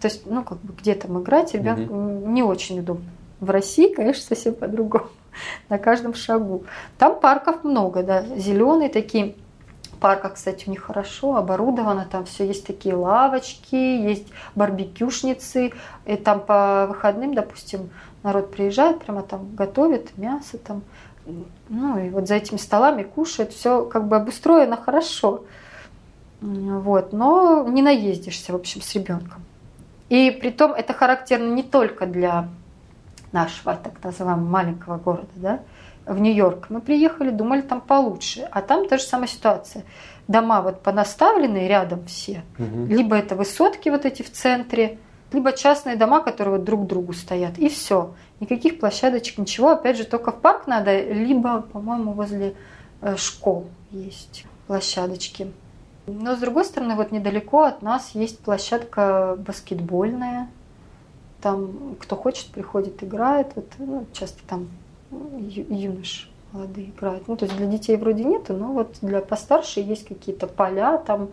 То есть, ну, как бы где там играть, ребенку не очень удобно. В России, конечно, совсем по-другому. [laughs] На каждом шагу. Там парков много, да, зеленые такие. Парках, кстати, у них хорошо оборудовано, там все есть такие лавочки, есть барбекюшницы, и там по выходным, допустим, народ приезжает, прямо там готовит мясо там, ну и вот за этими столами кушает, все как бы обустроено хорошо. Вот, но не наездишься, в общем, с ребенком. И при том это характерно не только для нашего так называемого маленького города, да, в Нью-Йорк. Мы приехали, думали, там получше, а там та же самая ситуация. Дома вот понаставленные рядом все, Мгм. либо это высотки вот эти в центре, либо частные дома, которые вот друг к другу стоят, и все. Никаких площадочек, ничего. Опять же, только в парк надо, либо, по-моему, возле э, школ есть площадочки. Но с другой стороны, вот недалеко от нас есть площадка баскетбольная. Там кто хочет, приходит, играет. Вот, ну, часто там юнош молодые играют. Ну, то есть для детей вроде нету, но вот для постарше есть какие-то поля там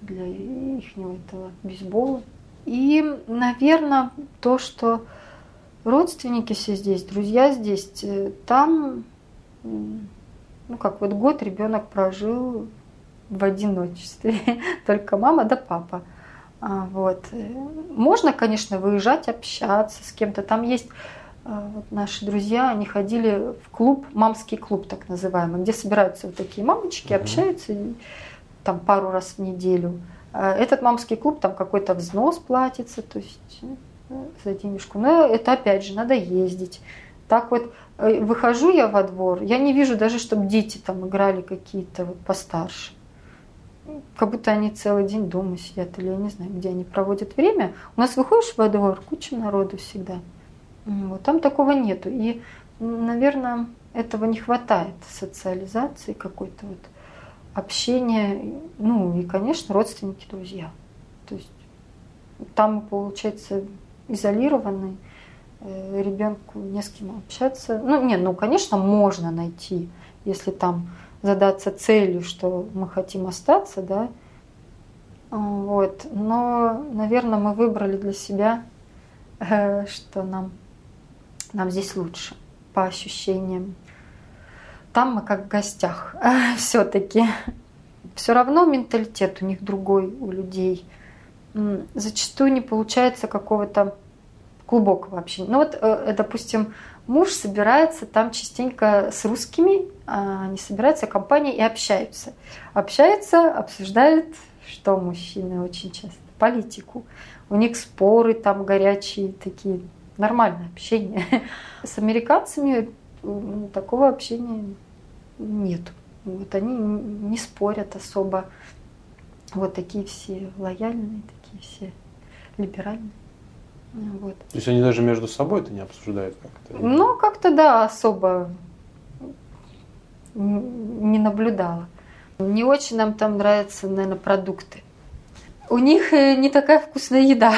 для их этого бейсбола. И, наверное, то, что родственники все здесь, друзья здесь, э, там, ну как вот год ребенок прожил в одиночестве, [laughs] только мама да папа. А, вот. Можно, конечно, выезжать, общаться с кем-то. Там есть вот наши друзья, они ходили в клуб, мамский клуб так называемый, где собираются вот такие мамочки, общаются там пару раз в неделю. А этот мамский клуб, там какой-то взнос платится, то есть ну, за денежку. Но это опять же надо ездить. Так вот, э, выхожу я во двор, я не вижу даже, чтобы дети там играли какие-то вот постарше. Как будто они целый день дома сидят, или я не знаю, где они проводят время. У нас выходишь во двор, куча народу всегда. Вот, там такого нету. И, наверное, этого не хватает, социализации какой-то вот общения. Ну и, конечно, родственники, друзья. То есть там, получается, изолированный, э, ребенку не с кем общаться. Ну, нет, ну, конечно, можно найти, если там задаться целью, что мы хотим остаться, да, вот. Но, наверное, мы выбрали для себя, э, что нам, нам здесь лучше, по ощущениям. Там мы как в гостях [laughs] все-таки. Все равно менталитет у них другой, у людей. Зачастую не получается какого-то глубокого общения. Ну вот, э, допустим, муж собирается там частенько с русскими, а они собираются компанией и общаются. Общаются, обсуждают, что мужчины очень часто, политику. У них споры там горячие такие, нормальное общение. [laughs] С американцами такого общения нет. Вот они не спорят особо. Вот такие все лояльные, такие все либеральные. Вот. То есть они даже между собой это не обсуждают как-то? Ну, как-то да, особо не наблюдала. Не очень нам там нравятся, наверное, продукты. У них э, не такая вкусная еда.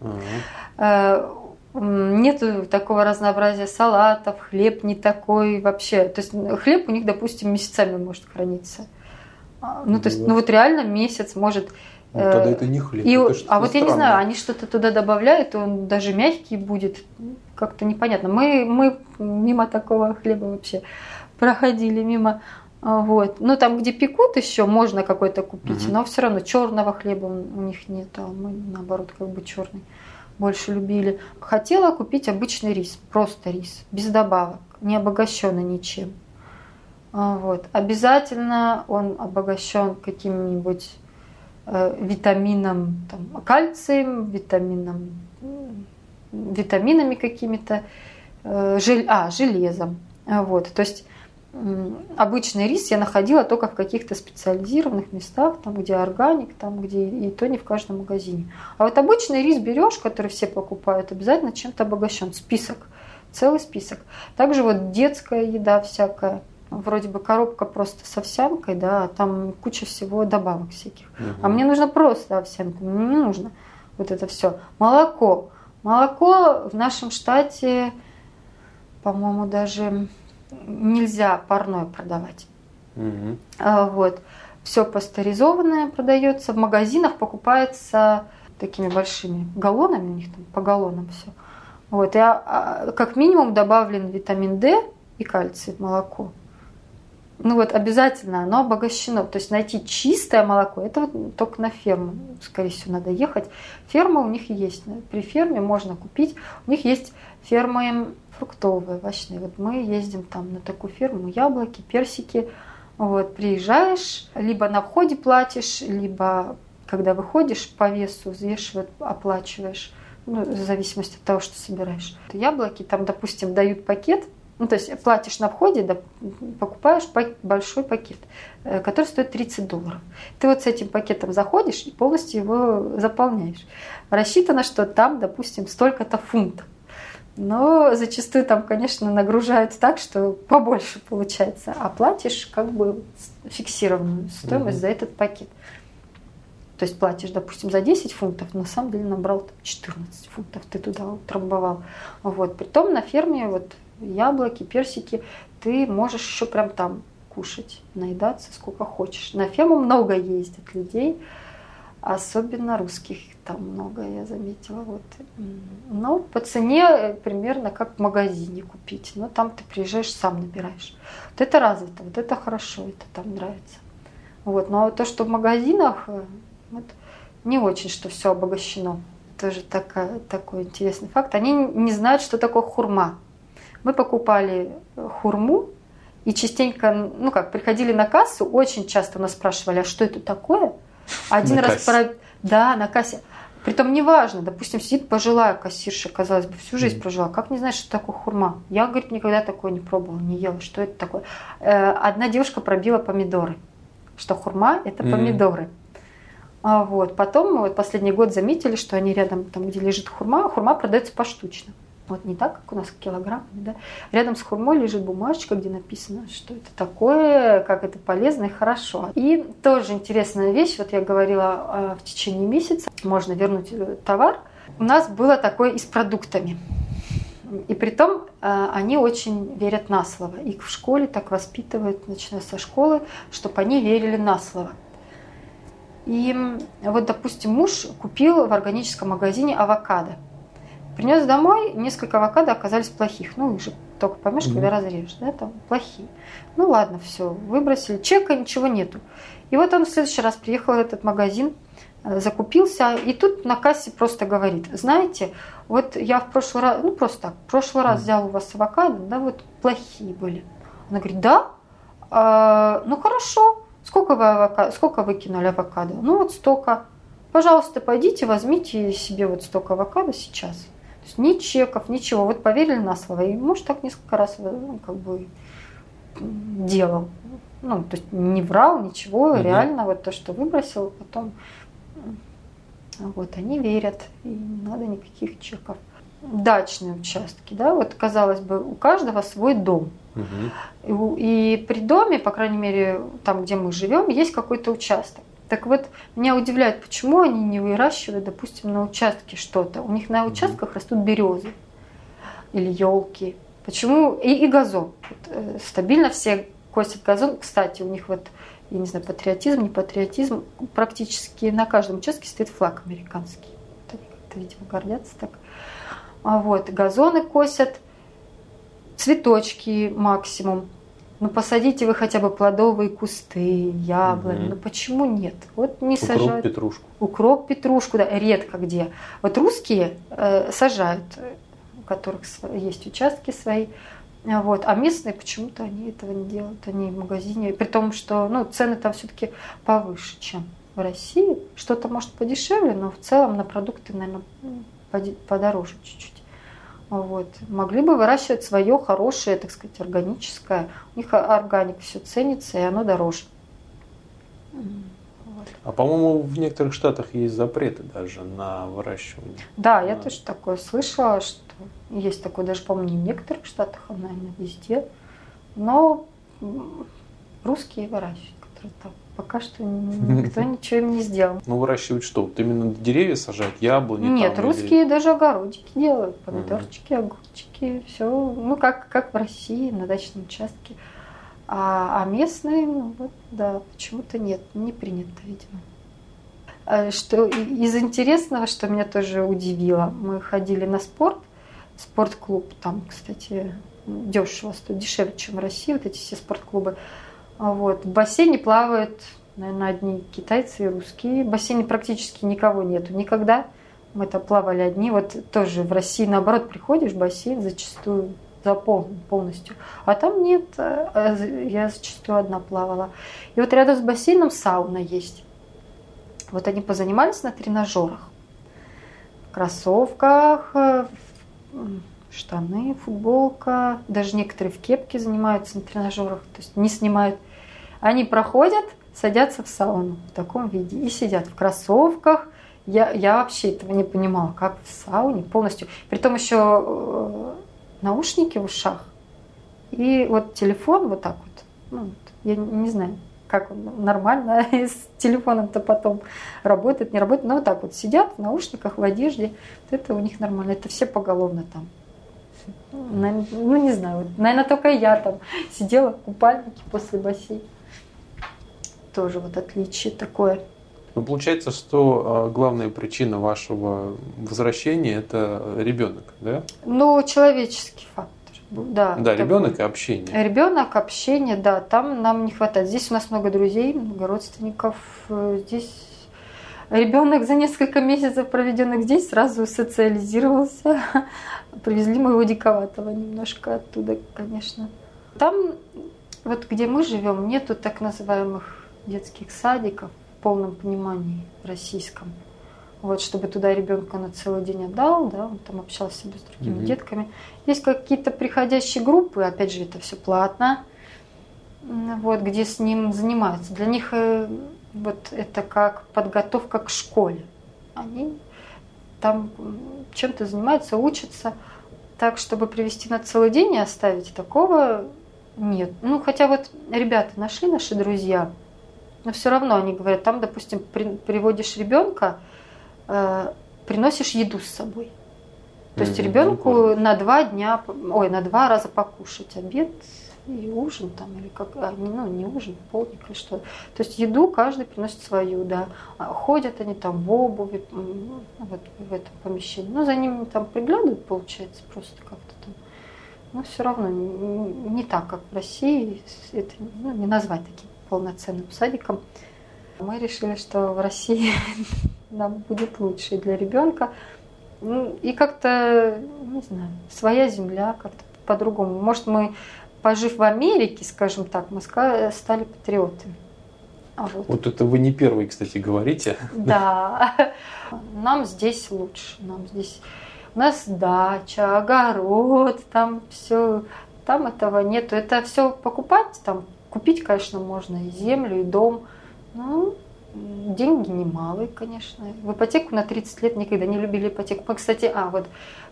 Uh-huh. Нету такого разнообразия салатов, хлеб не такой вообще. То есть хлеб у них, допустим, месяцами может храниться. А, ну, то есть, ну вот реально месяц может ну, тогда это не хлеб. И, это а странное. вот я не знаю, они что-то туда добавляют, он даже мягкий будет, как-то непонятно. Мы, мы мимо такого хлеба вообще проходили, мимо. А, вот. Ну, там, где пекут еще, можно какой-то купить, угу. но все равно черного хлеба у них нет, а мы, наоборот, как бы черный больше любили. Хотела купить обычный рис, просто рис, без добавок, не обогащенный ничем. А, вот. Обязательно он обогащен каким-нибудь Э, витамином, там, кальцием, витамином, витаминами какими-то, э, жел, а, железом. Вот. То есть обычный рис я находила только в каких-то специализированных местах, там, где органик, там, где и то не в каждом магазине. А вот обычный рис берешь, который все покупают, обязательно чем-то обогащен. Список, целый список. Также вот детская еда всякая – вроде бы коробка просто с овсянкой, да, а там куча всего добавок всяких. Угу. А мне нужно просто овсянка, мне не нужно вот это все. Молоко. Молоко в нашем штате, по-моему, даже нельзя парное продавать. Угу. Вот. Все пастеризованное продается. В магазинах покупается такими большими галлонами, у них там по галлонам все. Вот. И а, а, как минимум добавлен витамин D и кальций в молоко ну вот обязательно оно обогащено. То есть найти чистое молоко, это вот только на ферму, скорее всего, надо ехать. Ферма у них есть. При ферме можно купить. У них есть фермы фруктовые, овощные. Вот мы ездим там на такую ферму, яблоки, персики. Вот, приезжаешь, либо на входе платишь, либо когда выходишь по весу, взвешивают, оплачиваешь. Ну, в зависимости от того, что собираешь. Яблоки там, допустим, дают пакет Ну, то есть платишь на входе, да, покупаешь большой пакет, э, который стоит 30 долларов. Ты вот с этим пакетом заходишь и полностью его заполняешь. Рассчитано, что там, допустим, столько-то фунтов. Но зачастую там, конечно, нагружают так, что побольше получается, а платишь как бы фиксированную стоимость mm-hmm. за этот пакет. То есть платишь, допустим, за 10 фунтов, на самом деле набрал 14 фунтов, ты туда утрамбовал. Вот. Притом на ферме вот яблоки, персики, ты можешь еще прям там кушать, наедаться сколько хочешь. На ферму много ездят людей, особенно русских там много, я заметила. Вот. Но по цене примерно как в магазине купить. Но там ты приезжаешь, сам набираешь. Вот это развито, вот это хорошо, это там нравится. Вот. Но то, что в магазинах, э, вот, не очень, что все обогащено. Тоже такая, такой интересный факт. Они не знают, что такое хурма. Мы покупали э, хурму, и частенько, ну как, приходили на кассу, очень часто нас спрашивали, а что это такое? Один на раз про... Да, на кассе. Притом неважно, допустим, сидит пожилая кассирша, казалось бы, всю жизнь прожила, как не знать, что такое хурма? Я, говорит, никогда такое не пробовала, не ела, что это такое? Э, одна девушка пробила помидоры, что хурма – это помидоры. А вот. Потом мы вот последний год заметили, что они рядом, там, где лежит хурма, хурма продается поштучно. Вот не так, как у нас килограмм, да. Рядом с хурмой лежит бумажечка, где написано, что это такое, как это полезно и хорошо. И тоже интересная вещь, вот я говорила а, в течение месяца, можно вернуть э, товар. У нас было такое и с продуктами. И при том а, они очень верят на слово. Их в школе так воспитывают, начиная со школы, чтобы они верили на слово. И вот, допустим, муж купил в органическом магазине авокадо. Принес домой, несколько авокадо оказались плохих. Ну, их же только поймешь, mm-hmm. когда разрежешь, да, там плохие. Ну ладно, все, выбросили. Чека ничего нету. И вот он в следующий раз приехал в этот магазин, э, закупился, и тут на кассе просто говорит, знаете, вот я в прошлый раз, ну просто так, в прошлый раз взял у вас авокадо, да, вот плохие были. Она говорит, да, а, ну хорошо, сколько вы, авокадо, сколько вы кинули авокадо? Ну вот столько. Пожалуйста, пойдите, возьмите себе вот столько авокадо сейчас. То есть ни чеков, ничего. Вот поверили на слово. И муж так несколько раз ну, как бы делал. Ну, то есть не врал, ничего, угу. реально вот то, что выбросил, потом вот они верят, и не надо никаких чеков. Дачные участки, да, вот казалось бы, у каждого свой дом. Угу. И, и при доме, по крайней мере, там, где мы живем, есть какой-то участок. Так вот, меня удивляет, почему они не выращивают, допустим, на участке что-то. У них на участках растут березы или елки. Почему? И, и газон. Вот, э, стабильно все косят газон. Кстати, у них вот, я не знаю, патриотизм, не патриотизм, практически на каждом участке стоит флаг американский. Вот они как-то, видимо, гордятся так. А вот, газоны косят, цветочки максимум. Ну посадите вы хотя бы плодовые кусты, яблони. Угу. Ну почему нет? Вот не Укроп, сажают. петрушку. Укроп, петрушку, да, редко где. Вот русские э, сажают, у которых есть участки свои. Вот. А местные почему-то они этого не делают, они в магазине. При том, что ну, цены там все-таки повыше, чем в России. Что-то может подешевле, но в целом на продукты, наверное, подороже чуть-чуть. Вот. Могли бы выращивать свое хорошее, так сказать, органическое. У них органик все ценится, и оно дороже. Вот. А по-моему, в некоторых штатах есть запреты даже на выращивание. Да, на... я тоже такое слышала, что есть такое даже, по-моему, не в некоторых штатах, а, наверное, везде. Но русские выращивают, которые там пока что [laughs] никто ничего им не сделал. Ну, выращивать что? Вот именно деревья сажать, яблони? Нет, там, русские или... даже огородики делают, помидорчики, mm огурчики, все, ну, как, как в России, на дачном участке. А, а местные, ну, вот, да, почему-то нет, не принято, видимо. А что из интересного, что меня тоже удивило, мы ходили на спорт, спортклуб, там, кстати, дешево стоит, дешевле, чем в России, вот эти все спортклубы. А вот. В бассейне плавают, наверное, одни китайцы и русские. В бассейне практически никого нету. Никогда мы там плавали одни. Вот тоже в России, наоборот, приходишь в бассейн зачастую заполнен полностью. А там нет, а, я зачастую одна плавала. И вот рядом с бассейном сауна есть. Вот они позанимались на тренажерах. В кроссовках, штаны, футболка, даже некоторые в кепке занимаются на тренажерах, то есть не снимают. Они проходят, садятся в сауну в таком виде и сидят в кроссовках. Я, я вообще этого не понимала, как в сауне полностью. Притом еще э, наушники в ушах и вот телефон вот так вот. Ну, я не знаю, как он нормально [laughs] с телефоном-то потом работает, не работает. Но вот так вот сидят в наушниках, в одежде. Вот это у них нормально. Это все поголовно там. Ну, не знаю, наверное, только я там [laughs] сидела в купальнике после бассейна. Тоже вот отличие такое. Ну, получается, что а, главная причина вашего возвращения это ребенок, да? Ну, человеческий факт. Да, да ребенок и общение. Ребенок, общение, да, там нам не хватает. Здесь у нас много друзей, много родственников. Здесь ребенок за несколько месяцев, проведенных здесь, сразу социализировался. [laughs] Привезли моего диковатого немножко оттуда, конечно. Там, вот где мы живем, нету так называемых детских садиков в полном понимании российском вот, чтобы туда ребенка на целый день отдал, да, он там общался с другими mm-hmm. детками. Есть какие-то приходящие группы, опять же, это все платно, вот, где с ним занимаются. Для них э, вот это как подготовка к школе. Они там чем-то занимаются, учатся. Так, чтобы привести на целый день и оставить, такого нет. Ну, хотя вот ребята нашли, наши друзья, но все равно они говорят, там, допустим, при, приводишь ребенка, Э, приносишь еду с собой. То есть ребенку на два дня, ой, на два раза покушать обед и ужин там, или как, а, ну, не ужин, полдник или что. То есть еду каждый приносит свою, да. А ходят они там в обуви, вот в этом помещении. Ну, за ними там приглядывают, получается, просто как-то там. Но все равно не, не так, как в России. Это ну, не назвать таким полноценным садиком. Мы решили, что в России [laughs] нам будет лучше для ребенка. Ну, и как-то, не знаю, своя земля, как-то по-другому. Может, мы, пожив в Америке, скажем так, мы стали патриотами. А вот. вот это вы не первый, кстати, говорите. Да, нам здесь лучше, нам здесь у нас дача, огород, там все, там этого нету. Это все покупать, там купить, конечно, можно и землю, и дом. Ну, деньги немалые, конечно. В ипотеку на 30 лет никогда не любили ипотеку. Мы, кстати, а вот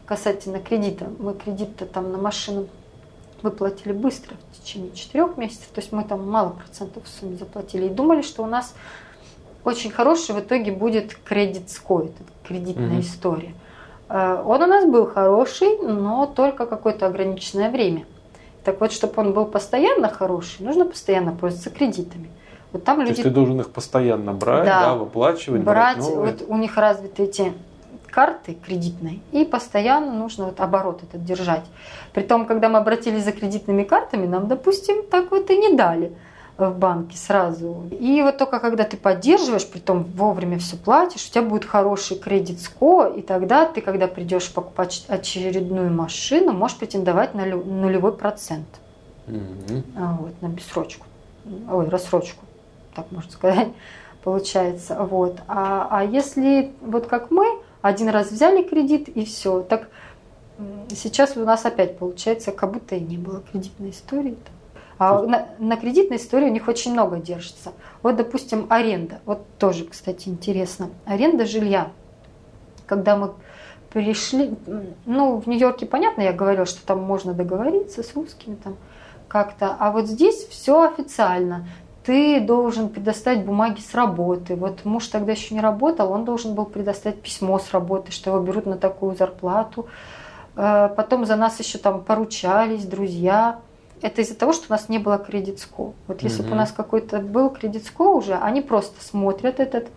касательно кредита, мы кредит-то там на машину выплатили быстро, в течение 4 месяцев, то есть мы там мало процентов в сумме заплатили. И думали, что у нас очень хороший в итоге будет кредит ской, кредитная mm-hmm. история. Э, он у нас был хороший, но только какое-то ограниченное время. Так вот, чтобы он был постоянно хороший, нужно постоянно пользоваться кредитами. Вот там То люди... есть ты должен их постоянно брать, да, да выплачивать, брать. брать вот у них развиты эти карты кредитные, и постоянно нужно вот оборот этот держать. Притом, когда мы обратились за кредитными картами, нам, допустим, так вот и не дали в банке сразу. И вот только когда ты поддерживаешь, притом вовремя все платишь, у тебя будет хороший кредит СКО, и тогда ты, когда придешь покупать очередную машину, можешь претендовать на нулевой процент. Mm-hmm. Вот, на бессрочку. Ой, рассрочку так можно сказать, получается. Вот. А, а если вот как мы, один раз взяли кредит и все, так сейчас у нас опять получается, как будто и не было кредитной истории. А на, на кредитной истории у них очень много держится. Вот, допустим, аренда. Вот тоже, кстати, интересно. Аренда жилья. Когда мы пришли, ну, в Нью-Йорке, понятно, я говорила, что там можно договориться с русскими там как-то, а вот здесь все официально ты должен предоставить бумаги с работы. Вот муж тогда еще не работал, он должен был предоставить письмо с работы, что его берут на такую зарплату. Э, потом за нас еще там поручались друзья. Это из-за того, что у нас не было кредитско. Вот если угу. бы у нас какой-то был кредитско уже, они просто смотрят этот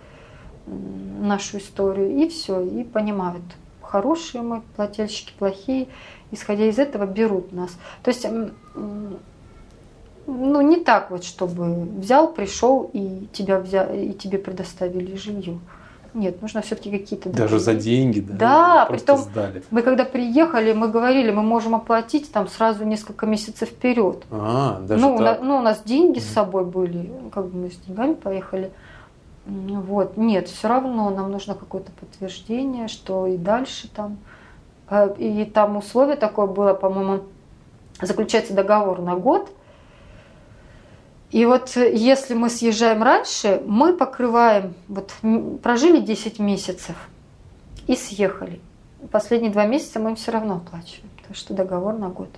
нашу историю и все, и понимают, хорошие мы плательщики, плохие. Исходя из этого берут нас. То есть ну, не так вот, чтобы взял, пришел и тебя взяли, и тебе предоставили жилье. Нет, нужно все-таки какие-то... Даже за деньги, да? Да, притом сдали. мы когда приехали, мы говорили, мы можем оплатить там сразу несколько месяцев вперед. А, даже ну, так? На, ну, у нас деньги с собой были, как бы мы с деньгами поехали. Вот, нет, все равно нам нужно какое-то подтверждение, что и дальше там Э, и там условие такое было, по-моему, заключается договор на год. И вот если мы съезжаем раньше, мы покрываем, вот прожили 10 месяцев и съехали. Последние два месяца мы им все равно оплачиваем, потому что договор на год.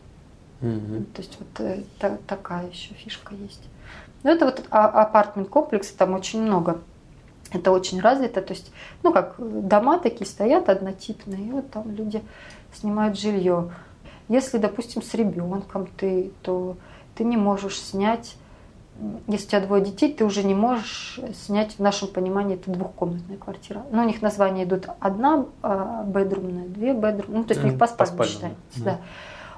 Угу. То есть вот э, та, такая еще фишка есть. Но это вот а, апартмент комплексы, там очень много. Это очень развито. То есть, ну как дома такие стоят однотипные, и вот там люди снимают жилье. Если, допустим, с ребенком ты, то ты не можешь снять, если у тебя двое детей, ты уже не можешь снять, в нашем понимании, это двухкомнатная квартира. Но у них названия идут одна а, бедрумная, две бедрумные, ну то есть у них по спальне считается. Да.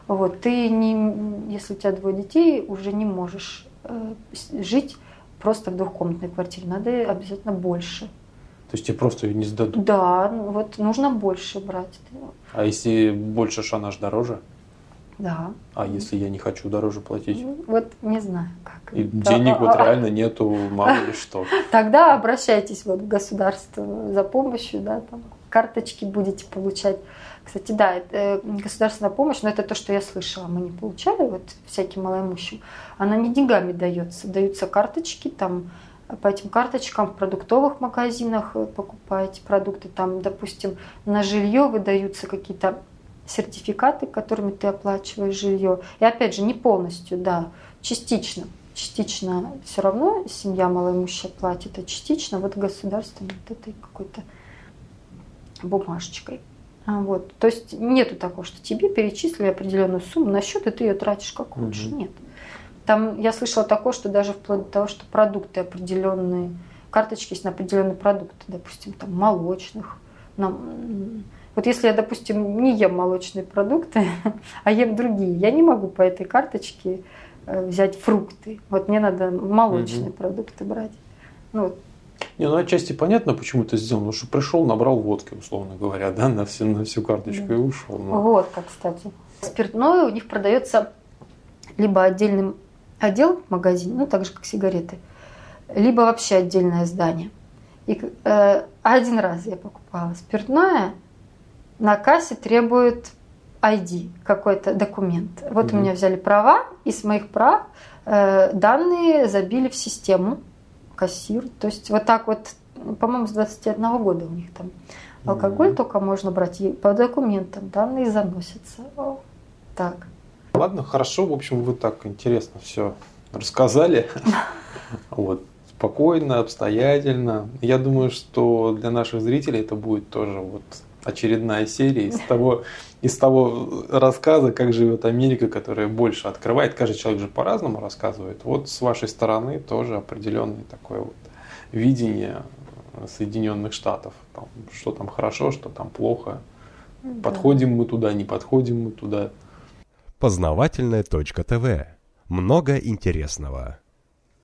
Вот, ты не, если у тебя двое детей, уже не можешь э, жить просто в двухкомнатной квартире. Надо обязательно больше. То есть тебе просто ее не сдадут? Да, ну вот нужно больше брать. А если больше, шанаж дороже? Да. А если я не хочу дороже платить? Ну, вот не знаю как. И денег вот реально нету, мало ли что. [laughs] Тогда обращайтесь вот в государство за помощью, да, там карточки будете получать. Кстати, да, э, государственная помощь, но это то, что я слышала, мы не получали, вот всяким малоимущим. Она не деньгами дается, даются карточки, там по этим карточкам в продуктовых магазинах покупаете продукты, там, допустим, на жилье выдаются какие-то сертификаты, которыми ты оплачиваешь жилье. И опять же, не полностью, да, частично. Частично все равно семья малоимущая платит, а частично вот государство вот этой какой-то бумажечкой. А, вот. То есть нету такого, что тебе перечислили определенную сумму на счет, и ты ее тратишь как хочешь. Угу. Нет. Там я слышала такое, что даже вплоть до того, что продукты определенные, карточки есть на определенные продукты, допустим, там молочных. На, вот если я, допустим, не ем молочные продукты, [laughs] а ем другие, я не могу по этой карточке э, взять фрукты. Вот мне надо молочные угу. продукты брать. Ну, не, ну отчасти понятно, почему ты сделал. Потому что пришел, набрал водки, условно говоря, да, на всю, на всю карточку да. и ушел. Но... Водка, кстати. Спиртное у них продается либо отдельным отдел в магазине, ну так же как сигареты, либо вообще отдельное здание. И э, один раз я покупала спиртное, на кассе требует ID, какой-то документ. Вот угу. у меня взяли права, и с моих прав э, данные забили в систему кассир. То есть вот так вот, по-моему, с 21 года у них там алкоголь mm только можно брать и по документам, данные заносятся. Так. Ладно, хорошо, в общем, вы так интересно все рассказали. [laughs] Вот. Спокойно, обстоятельно. Я думаю, что для наших зрителей это будет тоже вот очередная серия из того, из того рассказа, как живет Америка, которая больше открывает. Каждый человек же по-разному рассказывает. Вот с вашей стороны тоже определенное такое вот видение Соединенных Штатов. Там, что там хорошо, что там плохо. Да. Подходим мы туда, не подходим мы туда. Познавательная точка ТВ. Много интересного.